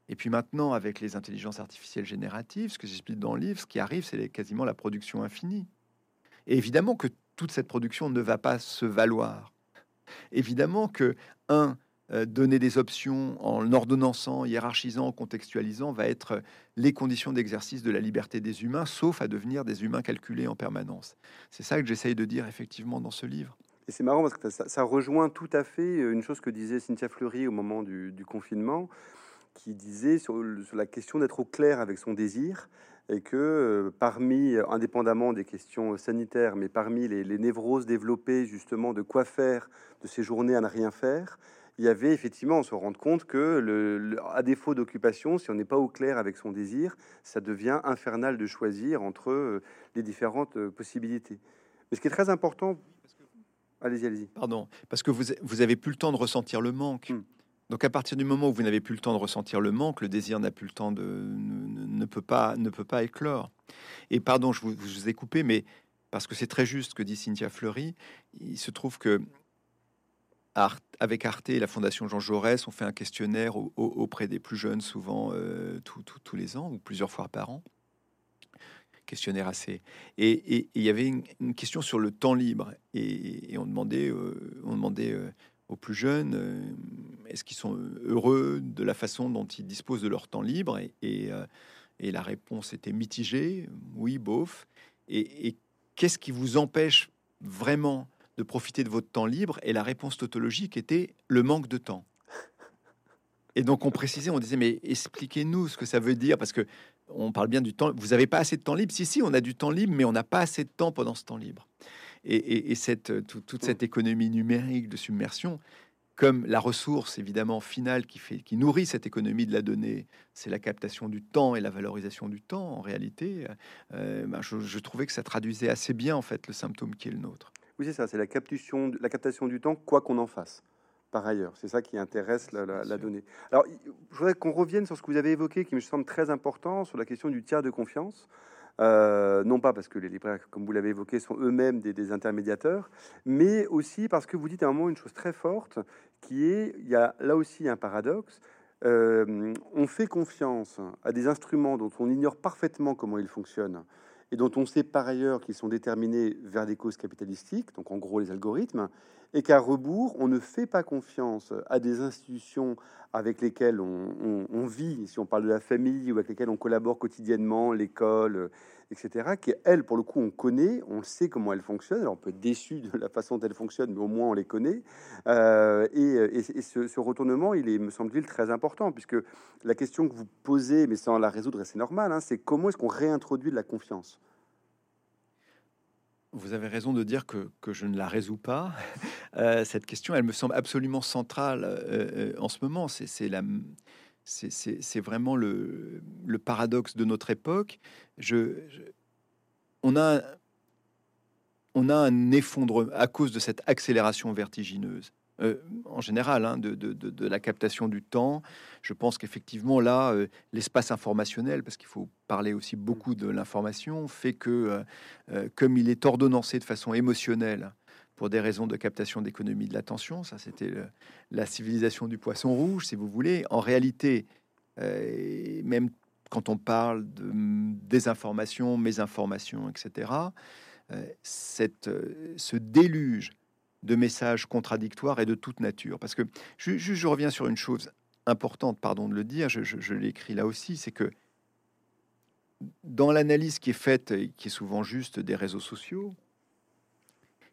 Et puis maintenant, avec les intelligences artificielles génératives, ce que j'explique dans le livre, ce qui arrive, c'est quasiment la production infinie. Et évidemment que toute cette production ne va pas se valoir. Évidemment que, un, donner des options en ordonnançant, hiérarchisant, contextualisant, va être les conditions d'exercice de la liberté des humains, sauf à devenir des humains calculés en permanence. C'est ça que j'essaye de dire effectivement dans ce livre. Et c'est marrant parce que ça, rejoint tout à fait euh, une chose que disait Cynthia Fleury au moment du, confinement, qui disait sur, la question d'être au clair avec son désir et que euh, parmi, indépendamment des questions sanitaires, mais parmi les, les, névroses développées justement de quoi faire de ces journées à ne rien faire, il y avait effectivement, on se rend compte que, le, à défaut d'occupation, si on n'est pas au clair avec son désir, ça devient infernal de choisir entre euh, les différentes euh, possibilités. Mais ce qui est très important, allez-y, allez-y. Pardon, parce que vous, vous avez plus le temps de ressentir le manque. Hmm. Donc à partir du moment où vous n'avez plus le temps de ressentir le manque, le désir n'a plus le temps de ne, peut pas ne peut pas éclore. Et pardon, je vous, je vous ai coupé, mais parce que c'est très juste ce que dit Cynthia Fleury, il se trouve que avec Arte et la Fondation Jean Jaurès, on fait un questionnaire auprès des plus jeunes, souvent euh, tous les ans ou plusieurs fois par an. Questionnaire assez. Et il y avait une, question sur le temps libre. Et, on demandait, euh, euh, aux plus jeunes est-ce qu'ils sont heureux de la façon dont ils disposent de leur temps libre? Et, et la réponse était mitigée oui, bof. et qu'est-ce qui vous empêche vraiment de profiter de votre temps libre Et la réponse tautologique était le manque de temps. Et donc on précisait, on disait, mais expliquez-nous ce que ça veut dire, parce que on parle bien du temps. Vous n'avez pas assez de temps libre? Si, si, on a du temps libre, mais on n'a pas assez de temps pendant ce temps libre. Et, cette, toute cette économie numérique de submersion, comme la ressource évidemment finale qui, fait, qui nourrit cette économie de la donnée, c'est la captation du temps et la valorisation du temps en réalité, euh, ben, je, je, trouvais que ça traduisait assez bien en fait le symptôme qui est le nôtre. Oui, c'est ça, c'est la captation, la captation du temps, quoi qu'on en fasse. Par ailleurs, c'est ça qui intéresse la, donnée. Alors, je voudrais qu'on revienne sur ce que vous avez évoqué, qui me semble très important, sur la question du tiers de confiance. Euh, non pas parce que les libraires, comme vous l'avez évoqué, sont eux-mêmes des, intermédiateurs, mais aussi parce que vous dites à un moment une chose très forte, qui est, il y a là aussi un paradoxe, euh, on fait confiance à des instruments dont on ignore parfaitement comment ils fonctionnent, et dont on sait par ailleurs qu'ils sont déterminés vers des causes capitalistiques, donc en gros les algorithmes, et qu'à rebours, on ne fait pas confiance à des institutions avec lesquelles on, vit, si on parle de la famille ou avec lesquelles on collabore quotidiennement, l'école, etc., qui, elles, pour le coup, on connaît, on sait comment elles fonctionnent. Alors, on peut être déçu de la façon dont elles fonctionnent, mais au moins on les connaît. Euh, et, ce, retournement, il est, me semble-t-il, très important, puisque la question que vous posez, mais sans la résoudre, c'est normal, hein, c'est comment est-ce qu'on réintroduit de la confiance? Vous avez raison de dire que, que je ne la résous pas. Euh, cette question, elle me semble absolument centrale euh, en ce moment. C'est la, c'est vraiment le, paradoxe de notre époque. On, a, on a un effondrement à cause de cette accélération vertigineuse. Euh, en général, hein, de, la captation du temps. Je pense qu'effectivement, là, euh, l'espace informationnel, parce qu'il faut parler aussi beaucoup de l'information, fait que, euh, comme il est ordonnancé de façon émotionnelle, pour des raisons de captation d'économie de l'attention. Ça, c'était la civilisation du poisson rouge, si vous voulez. En réalité, euh, même quand on parle de désinformation, mésinformation, etc., euh, cette, euh, ce déluge de messages contradictoires est de toute nature. Parce que je, reviens sur une chose importante, pardon de le dire, je l'écris là aussi, c'est que dans l'analyse qui est faite, et qui est souvent juste des réseaux sociaux,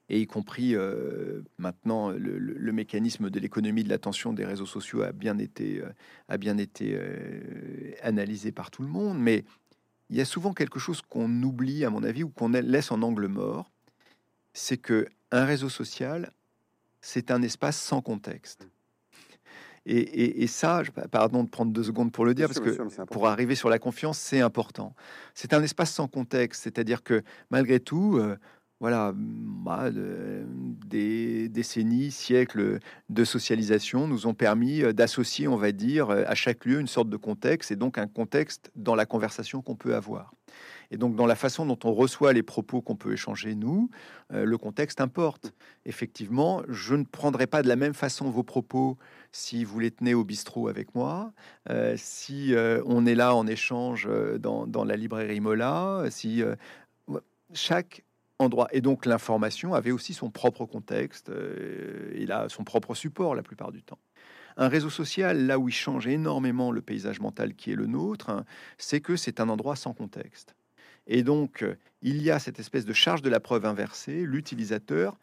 et y compris euh, maintenant le, mécanisme de l'économie de l'attention des réseaux sociaux a bien été, euh, a bien été euh, analysé par tout le monde, mais il y a souvent quelque chose qu'on oublie, à mon avis, ou qu'on laisse en angle mort, c'est que un réseau social, c'est un espace sans contexte. Et, ça, pardon de prendre deux secondes pour le dire, parce que pour arriver sur la confiance, c'est important. C'est un espace sans contexte, c'est-à-dire que malgré tout, voilà, bah, des décennies, siècles de socialisation nous ont permis d'associer, on va dire, à chaque lieu une sorte de contexte et donc un contexte dans la conversation qu'on peut avoir. Et donc, dans la façon dont on reçoit les propos qu'on peut échanger, nous, euh, le contexte importe. Effectivement, je ne prendrai pas de la même façon vos propos si vous les tenez au bistrot avec moi, euh, si euh, on est là en échange dans la librairie Mola, si chaque endroit. Et donc, l'information avait aussi son propre contexte, il a son propre support la plupart du temps. Un réseau social, là où il change énormément le paysage mental qui est le nôtre, hein, c'est que c'est un endroit sans contexte. Et donc, euh, il y a cette espèce de charge de la preuve inversée. L'utilisateur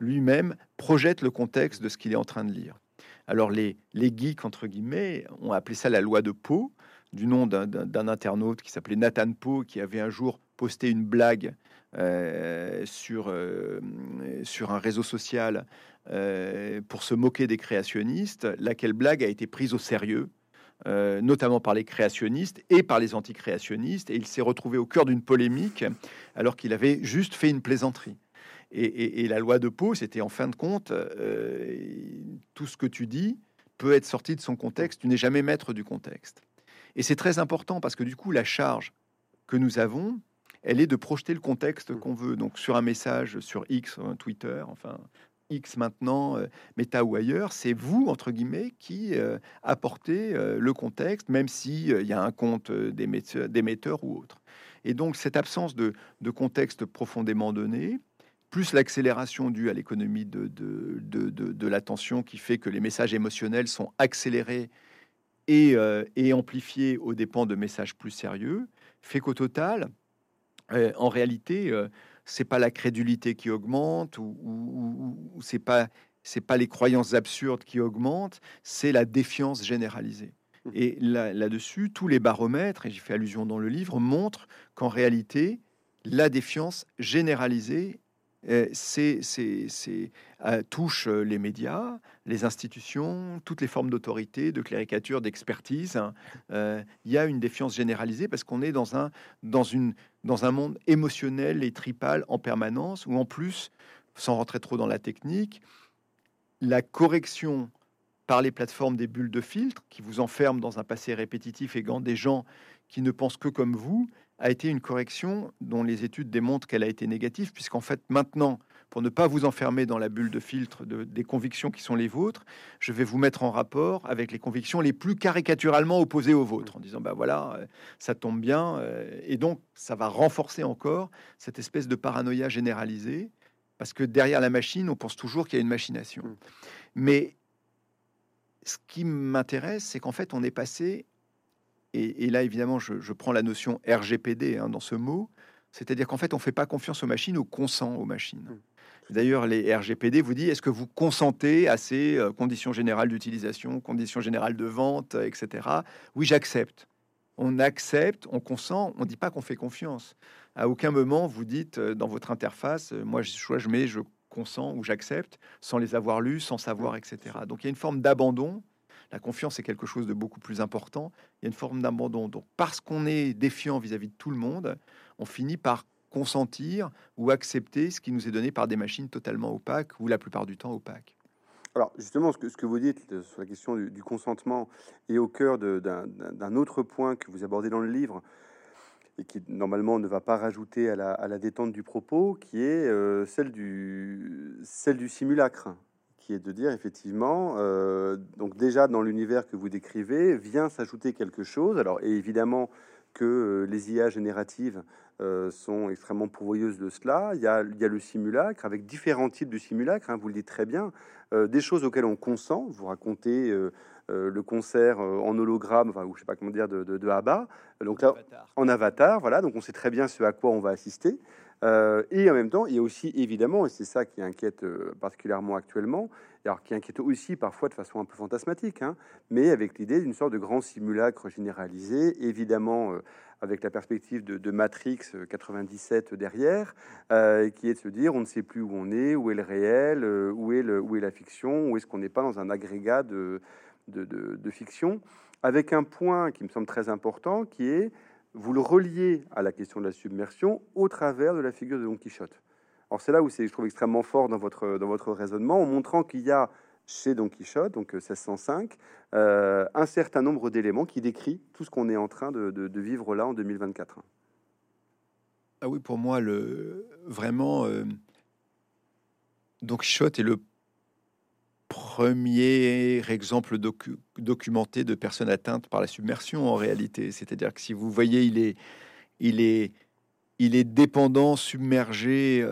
lui-même projette le contexte de ce qu'il est en train de lire. Alors, les, les geeks, entre guillemets, ont appelé ça la loi de Poe, du nom d'un internaute qui s'appelait Nathan Poe, qui avait un jour posté une blague euh, sur, euh, sur un réseau social pour se moquer des créationnistes, laquelle blague a été prise au sérieux euh, notamment par les créationnistes et par les anticréationnistes, et il s'est retrouvé au cœur d'une polémique alors qu'il avait juste fait une plaisanterie. Et, la loi de Pau, c'était en fin de compte, euh, tout ce que tu dis peut être sorti de son contexte, tu n'es jamais maître du contexte. Et c'est très important parce que du coup, la charge que nous avons, elle est de projeter le contexte qu'on veut. Donc sur un message sur X, Twitter, enfin X maintenant, euh, Meta ou ailleurs, c'est vous, entre guillemets, qui euh, apportez euh, le contexte, même s'il il y a un compte d'émetteur ou autre. Et donc, cette absence de, contexte profondément donné, plus l'accélération due à l'économie de, de, de, l'attention qui fait que les messages émotionnels sont accélérés et, et amplifiés aux dépens de messages plus sérieux, fait qu'au total, en réalité, c'est pas la crédulité qui augmente ou, ou, c'est pas c'est pas les croyances absurdes qui augmentent, c'est la défiance généralisée. Mmh. Et là-dessus, tous les baromètres, et j'y fais allusion dans le livre, montrent qu'en réalité, la défiance généralisée euh, c'est, euh, touche euh, les médias, les institutions, toutes les formes d'autorité, de cléricature, d'expertise. Hein. Il y a une défiance généralisée parce qu'on est dans un, dans, une, dans un monde émotionnel et tripal en permanence, où en plus, sans rentrer trop dans la technique, la correction par les plateformes des bulles de filtre qui vous enferment dans un passé répétitif et des gens qui ne pensent que comme vous, a été une correction dont les études démontrent qu'elle a été négative, puisqu'en fait, maintenant, pour ne pas vous enfermer dans la bulle de filtre de, des convictions qui sont les vôtres, je vais vous mettre en rapport avec les convictions les plus caricaturalement opposées aux vôtres, en disant, ben voilà, euh, ça tombe bien, euh, et donc ça va renforcer encore cette espèce de paranoïa généralisée, parce que derrière la machine, on pense toujours qu'il y a une machination. Mmh. Mais ce qui m'intéresse, c'est qu'en fait, on est passé et, là, évidemment, je, prends la notion RGPD hein, dans ce mot, c'est-à-dire qu'en fait, on ne fait pas confiance aux machines, on consent aux machines. D'ailleurs, les RGPD vous dit est-ce que vous consentez à ces euh, conditions générales d'utilisation, conditions générales de vente, etc. Oui, j'accepte. On accepte, on consent, on ne dit pas qu'on fait confiance. À aucun moment, vous dites euh, dans votre interface, euh, moi, je, je mets, je consens ou j'accepte, sans les avoir lus, sans savoir, etc. Donc, il y a une forme d'abandon la confiance est quelque chose de beaucoup plus important. Il y a une forme d'abandon. Donc, parce qu'on est défiant vis-à-vis de tout le monde, on finit par consentir ou accepter ce qui nous est donné par des machines totalement opaques ou la plupart du temps opaques. Alors justement, ce que, vous dites sur la question du, consentement est au cœur d'un autre point que vous abordez dans le livre et qui normalement ne va pas rajouter à la, détente du propos, qui est euh, celle, du, simulacre qui est de dire effectivement, euh, donc déjà dans l'univers que vous décrivez, vient s'ajouter quelque chose. Alors évidemment que euh, les IA génératives euh, sont extrêmement pourvoyeuses de cela. Il y, a, le simulacre avec différents types de simulacres, hein, vous le dites très bien, des choses auxquelles on consent. Vous racontez le concert en hologramme, enfin, ou je sais pas comment dire, de, de, de ABBA. Donc là, en avatar, voilà, donc on sait très bien ce à quoi on va assister. Euh, et en même temps, il y a aussi évidemment, et c'est ça qui inquiète euh, particulièrement actuellement, alors qui inquiète aussi parfois de façon un peu fantasmatique, hein, mais avec l'idée d'une sorte de grand simulacre généralisé, évidemment euh, avec la perspective de, Matrix 97 derrière, qui est de se dire on ne sait plus où on est, où est le réel, où, est le, où est la fiction, où est-ce qu'on n'est pas dans un agrégat de, de, fiction, avec un point qui me semble très important, qui est vous le reliez à la question de la submersion au travers de la figure de Don Quichotte. Alors c'est là où c'est, je trouve, extrêmement fort dans votre, dans votre raisonnement, en montrant qu'il y a chez Don Quichotte, donc 1605, euh, euh, un certain nombre d'éléments qui décrit tout ce qu'on est en train de, de, vivre là en 2024. Ah oui, pour moi, le, vraiment, euh, Don Quichotte est le premier exemple documenté de personnes atteintes par la submersion en réalité. C'est-à-dire que si vous voyez, il est, il est, il est dépendant, submergé.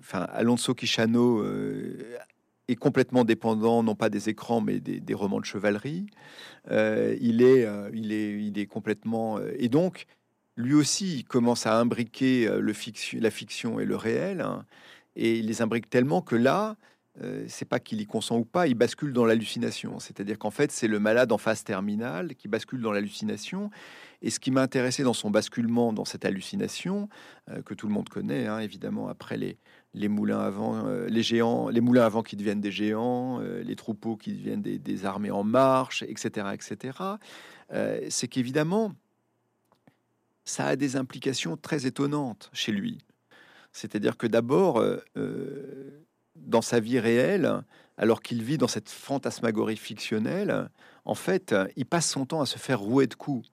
enfin, Alonso Quixano est complètement dépendant, non pas des écrans, mais des, romans de chevalerie. Euh, il, est, euh, il, est, il est complètement... Euh, et donc, lui aussi, il commence à imbriquer le fiction, la fiction et le réel. Hein, et il les imbrique tellement que là, c'est pas qu'il y consent ou pas, il bascule dans l'hallucination. C'est-à-dire qu'en fait, c'est le malade en phase terminale qui bascule dans l'hallucination. Et ce qui m'a intéressé dans son basculement, dans cette hallucination, que tout le monde connaît, hein, évidemment, après les, les moulins avant, euh, les géants, les moulins avant qui deviennent des géants, euh, les troupeaux qui deviennent des, armées en marche, etc., etc. Euh, c'est qu'évidemment, ça a des implications très étonnantes chez lui. C'est-à-dire que d'abord, dans sa vie réelle, alors qu'il vit dans cette fantasmagorie fictionnelle, en fait, il passe son temps à se faire rouer de coups.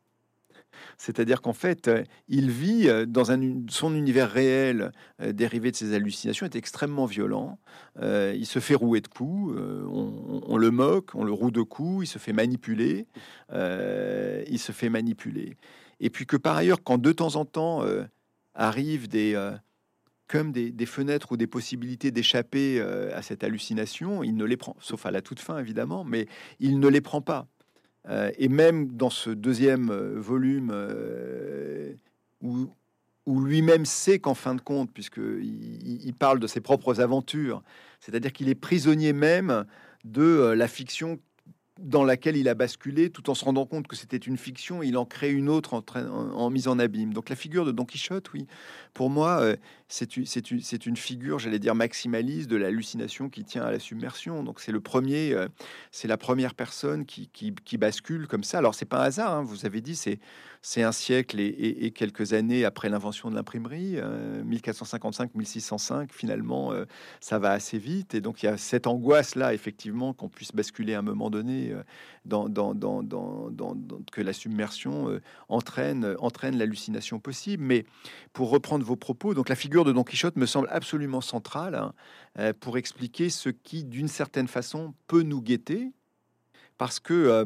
C'est-à-dire qu'en fait, euh, il vit euh, dans un, son univers réel euh, dérivé de ses hallucinations est extrêmement violent. il se fait rouer de coups, on, le moque, on le roue de coups, il se fait manipuler, il se fait manipuler. Et puis que par ailleurs, quand de temps en temps arrivent des comme des, fenêtres ou des possibilités d'échapper à cette hallucination, il ne les prend, sauf à la toute fin évidemment, mais il ne les prend pas. Euh, et même dans ce deuxième euh, volume, euh, où, lui-même sait qu'en fin de compte, puisqu'il il parle de ses propres aventures, c'est-à-dire qu'il est prisonnier même de la fiction dans laquelle il a basculé, tout en se rendant compte que c'était une fiction, il en crée une autre en, en, mise en abîme. Donc la figure de Don Quichotte, oui, pour moi, euh, c'est une, figure, j'allais dire, maximaliste de l'hallucination qui tient à la submersion. Donc c'est le premier, euh, c'est la première personne qui, bascule comme ça. Alors c'est pas un hasard, hein, vous avez dit, c'est un siècle et, quelques années après l'invention de l'imprimerie, 1455-1605, euh, finalement, euh, ça va assez vite. Et donc, il y a cette angoisse-là, effectivement, qu'on puisse basculer à un moment donné dans, que la submersion entraîne, entraîne l'hallucination possible. Mais pour reprendre vos propos, donc la figure de Don Quichotte me semble absolument centrale hein, pour expliquer ce qui, d'une certaine façon, peut nous guetter. Parce que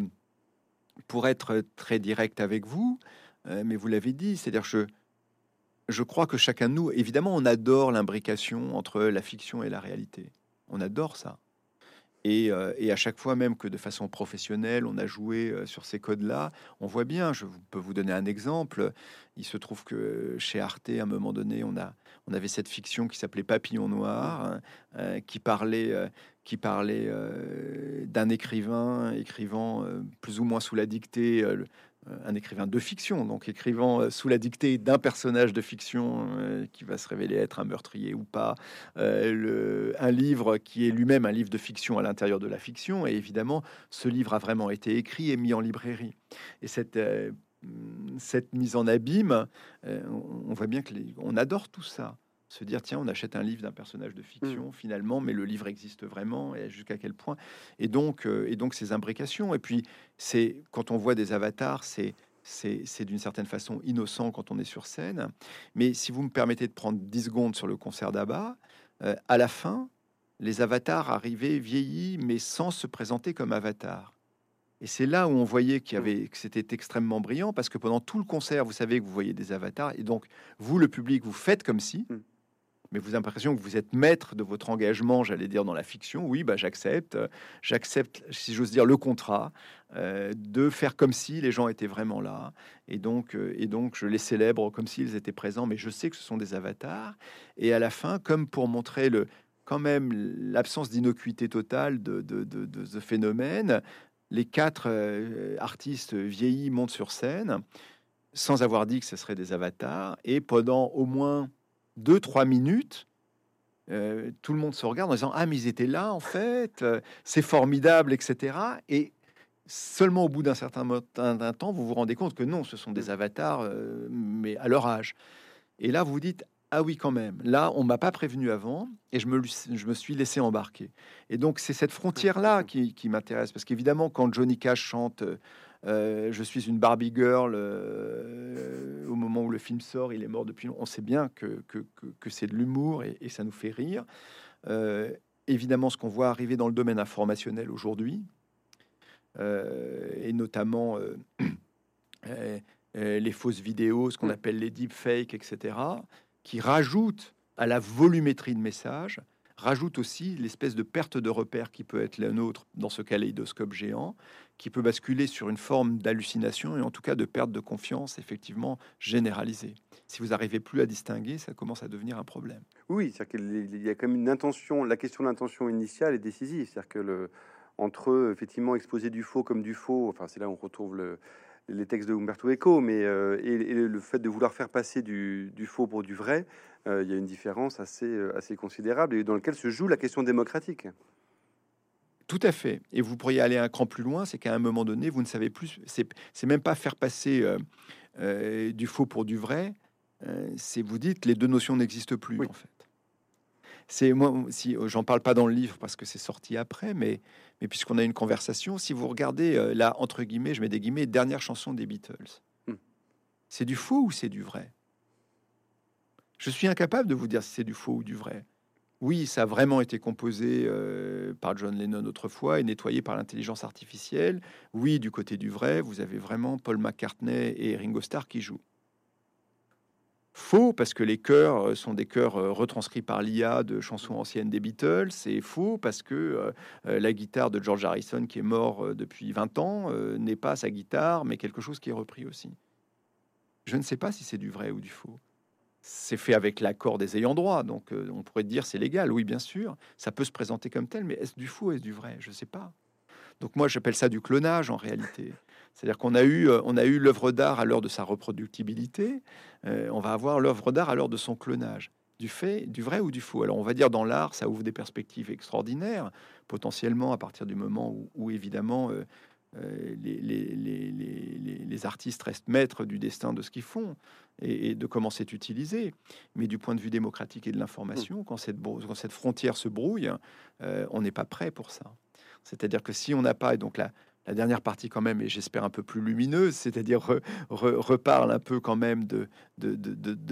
pour être très direct avec vous, euh, mais vous l'avez dit, c'est-à-dire je, je crois que chacun de nous, évidemment, on adore l'imbrication entre la fiction et la réalité. On adore ça. Et, euh, et, à chaque fois, même que de façon professionnelle, on a joué euh, sur ces codes-là, on voit bien, je peux vous donner un exemple, il se trouve que chez Arte, à un moment donné, on, a, on avait cette fiction qui s'appelait Papillon Noir, hein, qui parlait, qui parlait euh, d'un écrivain écrivant euh, plus ou moins sous la dictée, euh, un écrivain de fiction, donc écrivant sous la dictée d'un personnage de fiction qui va se révéler être un meurtrier ou pas, un livre qui est lui-même un livre de fiction à l'intérieur de la fiction, et évidemment, ce livre a vraiment été écrit et mis en librairie. Et cette cette mise en abîme, on voit bien que on adore tout ça se dire tiens on achète un livre d'un personnage de fiction mm. finalement mais le livre existe vraiment et jusqu'à quel point? Et donc euh, et donc ces imbrications et puis c'est quand on voit des avatars c'est c'est d'une certaine façon innocent quand on est sur scène. Mais si vous me permettez de prendre 10 secondes sur le concert d'Abba euh, à la fin les avatars arrivaient vieillis mais sans se présenter comme avatars. Et c'est là où on voyait qu'il y avait que c'était extrêmement brillant parce que pendant tout le concert, vous savez que vous voyez des avatars et donc vous, le public, vous faites comme si, mm mais vous avez l'impression que vous êtes maître de votre engagement, j'allais dire, dans la fiction. Oui, bah, j'accepte. J'accepte, si j'ose dire, le contrat euh, de faire comme si les gens étaient vraiment là. Et donc, euh, et donc, je les célèbre comme s'ils étaient présents, mais je sais que ce sont des avatars. Et à la fin, comme pour montrer le, quand même l'absence d'innocuité totale de, de, de, ce phénomène, les quatre euh, artistes vieillis montent sur scène sans avoir dit que ce seraient des avatars. Et pendant au moins deux, trois minutes, euh, tout le monde se regarde en disant Ah, mais ils étaient là en fait, euh, c'est formidable, etc. Et seulement au bout d'un certain temps, vous vous rendez compte que non, ce sont des avatars, euh, mais à leur âge. Et là, vous vous dites ah oui, quand même. Là, on m'a pas prévenu avant et je me, je me suis laissé embarquer. Et donc, c'est cette frontière-là qui, m'intéresse. Parce qu'évidemment, quand Johnny Cash chante euh, Je suis une Barbie girl, euh, au moment où le film sort, il est mort depuis longtemps, on sait bien que, que, c'est de l'humour et, ça nous fait rire. Euh, évidemment, ce qu'on voit arriver dans le domaine informationnel aujourd'hui, et notamment les fausses vidéos, ce qu'on appelle les deepfakes, etc qui rajoute à la volumétrie de messages, rajoute aussi l'espèce de perte de repère qui peut être la nôtre dans ce kaléidoscope géant, qui peut basculer sur une forme d'hallucination et en tout cas de perte de confiance effectivement généralisée. Si vous n'arrivez plus à distinguer, ça commence à devenir un problème. Oui, c'est-à-dire qu'il y a quand même une intention, la question de l'intention initiale est décisive, c'est-à-dire que le, entre effectivement exposer du faux comme du faux, enfin c'est là où on retrouve le, les textes de Umberto Eco, mais euh, et, le fait de vouloir faire passer du, faux pour du vrai, euh, il y a une différence assez, euh, assez considérable et dans lequel se joue la question démocratique. Tout à fait. Et vous pourriez aller un cran plus loin, c'est qu'à un moment donné, vous ne savez plus. C'est même pas faire passer du faux pour du vrai. c'est vous dites les deux notions n'existent plus en fait. C'est moi, si j'en parle pas dans le livre parce que c'est sorti après, mais mais puisqu'on a une conversation, si vous regardez euh, là, entre guillemets, je mets des guillemets, dernière chanson des Beatles, hmm. c'est du faux ou c'est du vrai? Je suis incapable de vous dire si c'est du faux ou du vrai. Oui, ça a vraiment été composé euh, par John Lennon autrefois et nettoyé par l'intelligence artificielle. Oui, du côté du vrai, vous avez vraiment Paul McCartney et Ringo Starr qui jouent. Faux parce que les chœurs euh, sont des chœurs euh, retranscrits par l'IA de chansons anciennes des Beatles. C'est faux parce que euh, la guitare de George Harrison, qui est mort depuis 20 ans, n'est pas sa guitare, mais quelque chose qui est repris aussi. Je ne sais pas si c'est du vrai ou du faux. C'est fait avec l'accord des ayants droit, donc on pourrait dire c'est légal. Oui, bien sûr, ça peut se présenter comme tel, mais est-ce du faux, est-ce du vrai? Je ne sais pas. Donc moi, j'appelle ça du clonage en réalité. C'est-à-dire qu'on a eu, euh, on a eu l'œuvre d'art à l'heure de sa reproductibilité. Euh, on va avoir l'œuvre d'art à l'heure de son clonage. Du fait, du vrai ou du faux? Alors on va dire dans l'art, ça ouvre des perspectives extraordinaires, potentiellement à partir du moment où, évidemment euh, les, les, artistes restent maîtres du destin de ce qu'ils font et, de comment c'est utilisé. Mais du point de vue démocratique et de l'information, quand cette, quand cette frontière se brouille, on n'est pas prêt pour ça. C'est-à-dire que si on n'a pas, et donc la, la dernière partie quand même, et j'espère un peu plus lumineuse, c'est-à-dire reparle un peu quand même de,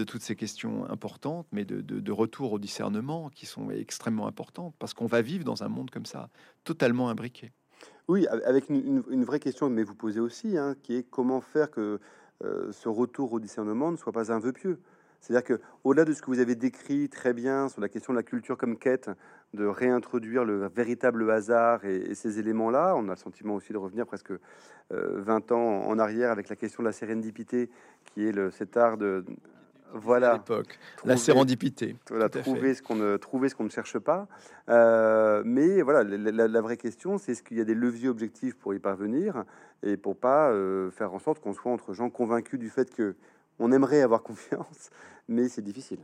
toutes ces questions importantes, mais de, retour au discernement qui sont extrêmement importantes, parce qu'on va vivre dans un monde comme ça, totalement imbriqué. Oui, avec une, vraie question, mais vous posez aussi, hein, qui est comment faire que euh, ce retour au discernement ne soit pas un vœu pieux? C'est-à-dire que, au-delà de ce que vous avez décrit très bien sur la question de la culture comme quête, de réintroduire le véritable hasard et, ces éléments-là, on a le sentiment aussi de revenir presque 20 euh, ans en arrière avec la question de la sérendipité, qui est le, cet art de voilà l'époque, la sérendipité. Voilà, trouver ce qu'on ne trouver ce qu'on ne cherche pas. Euh, mais voilà, la, vraie question, c'est est-ce qu'il y a des leviers objectifs pour y parvenir et pour pas euh, faire en sorte qu'on soit entre gens convaincus du fait que on aimerait avoir confiance, mais c'est difficile.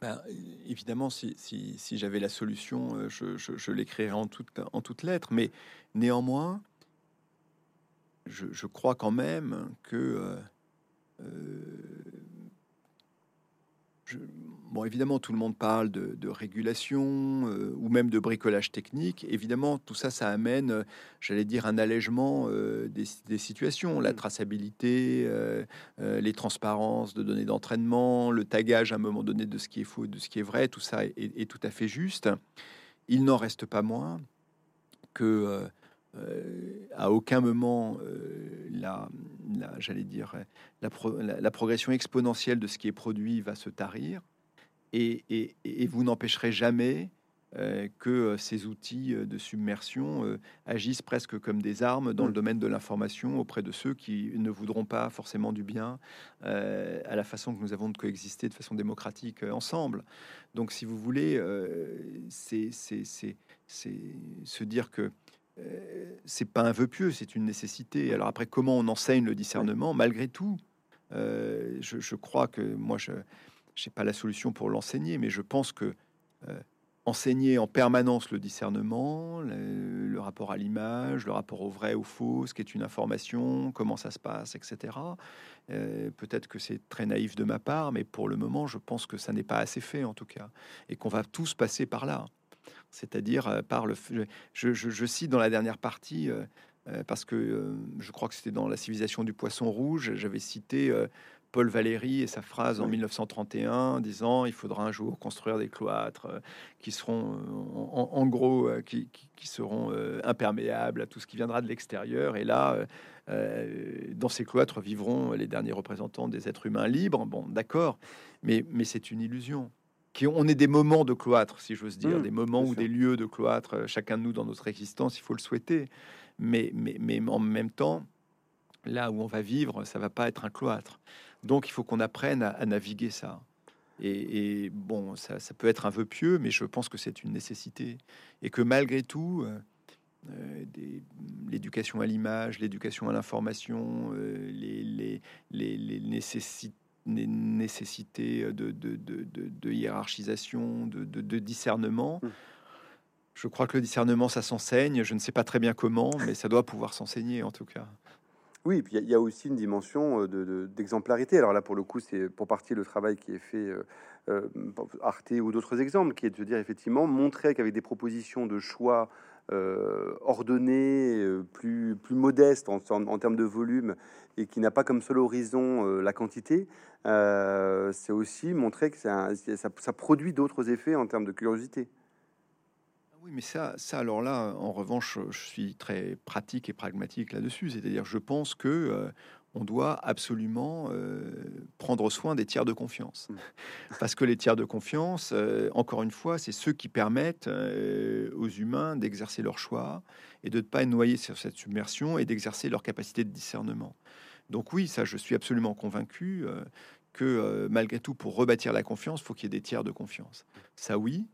Ben, évidemment, si, j'avais la solution, euh, je, l'écrirais en, toutes lettres. Mais néanmoins, je, crois quand même que euh, bon, évidemment, tout le monde parle de, régulation euh, ou même de bricolage technique. Évidemment, tout ça, ça amène, euh, j'allais dire, un allègement euh, des, situations, la mm. traçabilité, les transparences de données d'entraînement, le tagage à un moment donné de ce qui est faux, de ce qui est vrai. Tout ça est tout à fait juste. Il n'en reste pas moins que à aucun moment euh, la, j'allais dire la, progression exponentielle de ce qui est produit va se tarir et, vous n'empêcherez jamais euh, que ces outils de submersion agissent presque comme des armes dans le mm. domaine de l'information auprès de ceux qui ne voudront pas forcément du bien à la façon que nous avons de coexister de façon démocratique ensemble. Donc, si vous voulez, c'est se dire que euh, c'est pas un vœu pieux, c'est une nécessité. Alors après, comment on enseigne le discernement Malgré tout, euh, je, crois que moi, je n'ai pas la solution pour l'enseigner, mais je pense que euh, enseigner en permanence le discernement, le, rapport à l'image, le rapport au vrai, au faux, ce qui est une information, comment ça se passe, etc. Euh, peut-être que c'est très naïf de ma part, mais pour le moment, je pense que ça n'est pas assez fait en tout cas, et qu'on va tous passer par là. C'est-à-dire euh, par le. Je, je, cite dans la dernière partie, euh, parce que je crois que c'était dans la civilisation du poisson rouge, j'avais cité Paul Valéry et sa phrase en 1931 disant il faudra un jour construire des cloîtres euh, qui seront euh, en, gros euh, qui, seront imperméables à tout ce qui viendra de l'extérieur. Et là dans ces cloîtres vivront les derniers représentants des êtres humains libres. Bon d'accord mais mais c'est une illusion qui on est des moments de cloître si j'ose dire mmh, des moments ou des lieux de cloître chacun de nous dans notre existence il faut le souhaiter mais mais mais en même temps là où on va vivre ça va pas être un cloître donc il faut qu'on apprenne à, naviguer ça. Et, bon, ça, peut être un vœu pieux, mais je pense que c'est une nécessité. Et que malgré tout, euh, euh, l'éducation à l'image, l'éducation à l'information, euh, les, les, nécessités de, de, hiérarchisation, de, discernement. Mmh. Je crois que le discernement, ça s'enseigne. Je ne sais pas très bien comment, mais ça doit pouvoir s'enseigner en tout cas. Oui, puis il y, a aussi une dimension d'exemplarité. Alors là, pour le coup, c'est pour partie le travail qui est fait euh, Arte ou d'autres exemples, qui est de dire effectivement montrer qu'avec des propositions de choix ordonnées, plus, plus modestes en, termes de volume et qui n'a pas comme seul horizon la quantité, c'est aussi montrer que ça, ça produit d'autres effets en termes de curiosité. Oui, mais ça, ça, alors là, en revanche, je suis très pratique et pragmatique là-dessus. C'est-à-dire, je pense que euh, on doit absolument euh, prendre soin des tiers de confiance, mmh. parce que les tiers de confiance, euh, encore une fois, c'est ceux qui permettent aux humains d'exercer leur choix et de ne pas être noyés sur cette submersion et d'exercer leur capacité de discernement. Donc oui, ça, je suis absolument convaincu que malgré tout, pour rebâtir la confiance, faut qu'il y ait des tiers de confiance. Ça, oui.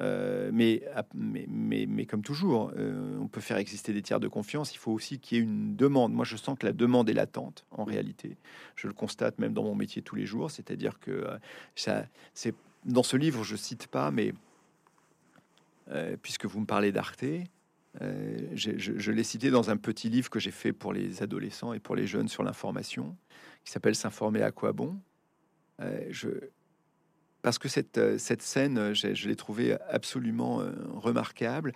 Euh, mais, mais, mais, comme toujours, euh, on peut faire exister des tiers de confiance. Il faut aussi qu'il y ait une demande. Moi, je sens que la demande est latente en réalité. Je le constate même dans mon métier tous les jours. C'est-à-dire que euh, ça, c'est dans ce livre, je cite pas, mais puisque vous me parlez d'Arte, je, je l'ai cité dans un petit livre que j'ai fait pour les adolescents et pour les jeunes sur l'information, qui s'appelle S'informer à quoi bon? je, parce que cette, euh, cette scène, euh, je, l'ai trouvée absolument euh, remarquable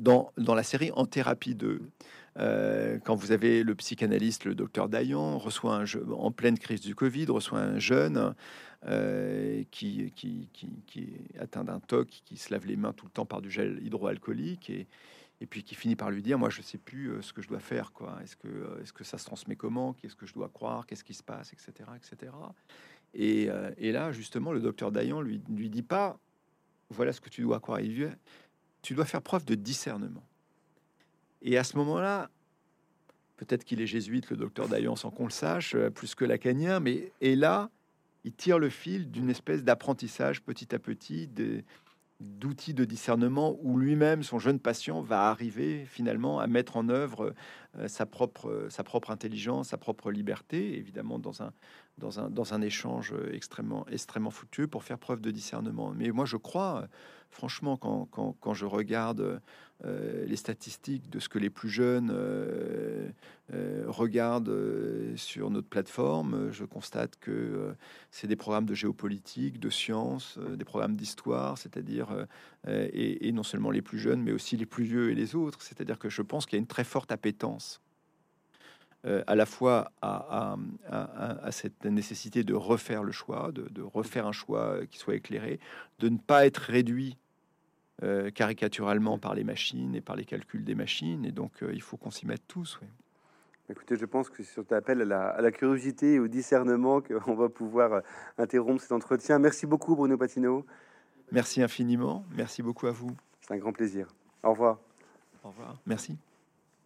dans, dans la série En thérapie 2. quand vous avez le psychanalyste, le docteur Dayan, reçoit en pleine crise du Covid, reçoit un jeune qui, qui, qui, est atteint d'un TOC, qui se lave les mains tout le temps par du gel hydroalcoolique et, et puis qui finit par lui dire moi je sais plus ce que je dois faire quoi. Est-ce que est-ce que ça se transmet comment? Qu'est-ce que je dois croire? Qu'est-ce qui se passe? Etc etc euh, et, là, justement, le docteur Dayan lui, lui dit pas voilà ce que tu dois croire. Il dit tu dois faire preuve de discernement. Et à ce moment-là, peut-être qu'il est jésuite, le docteur Dayan, sans qu'on le sache, euh, plus que lacanien, mais et là, il tire le fil d'une espèce d'apprentissage petit à petit d'outils de discernement où lui-même, son jeune patient, va arriver finalement à mettre en œuvre euh, sa propre intelligence, sa propre liberté, évidemment dans un, dans un, échange extrêmement, extrêmement fructueux pour faire preuve de discernement. Mais moi, je crois, franchement, quand, je regarde euh, les statistiques de ce que les plus jeunes euh, euh, regardent sur notre plateforme, je constate que c'est des programmes de géopolitique, de sciences, des programmes d'histoire, c'est-à-dire, et, et non seulement les plus jeunes, mais aussi les plus vieux et les autres. C'est-à-dire que je pense qu'il y a une très forte appétence euh, à la fois à, cette nécessité de refaire le choix, de, refaire un choix qui soit éclairé, de ne pas être réduit euh, caricaturalement par les machines et par les calculs des machines. Et donc, euh, il faut qu'on s'y mette tous. Écoutez, je pense que c'est sur appel à la, à la, curiosité et au discernement qu'on va pouvoir interrompre cet entretien. Merci beaucoup, Bruno Patino. Merci infiniment. Merci beaucoup à vous. C'est un grand plaisir. Au revoir. Au revoir. Merci.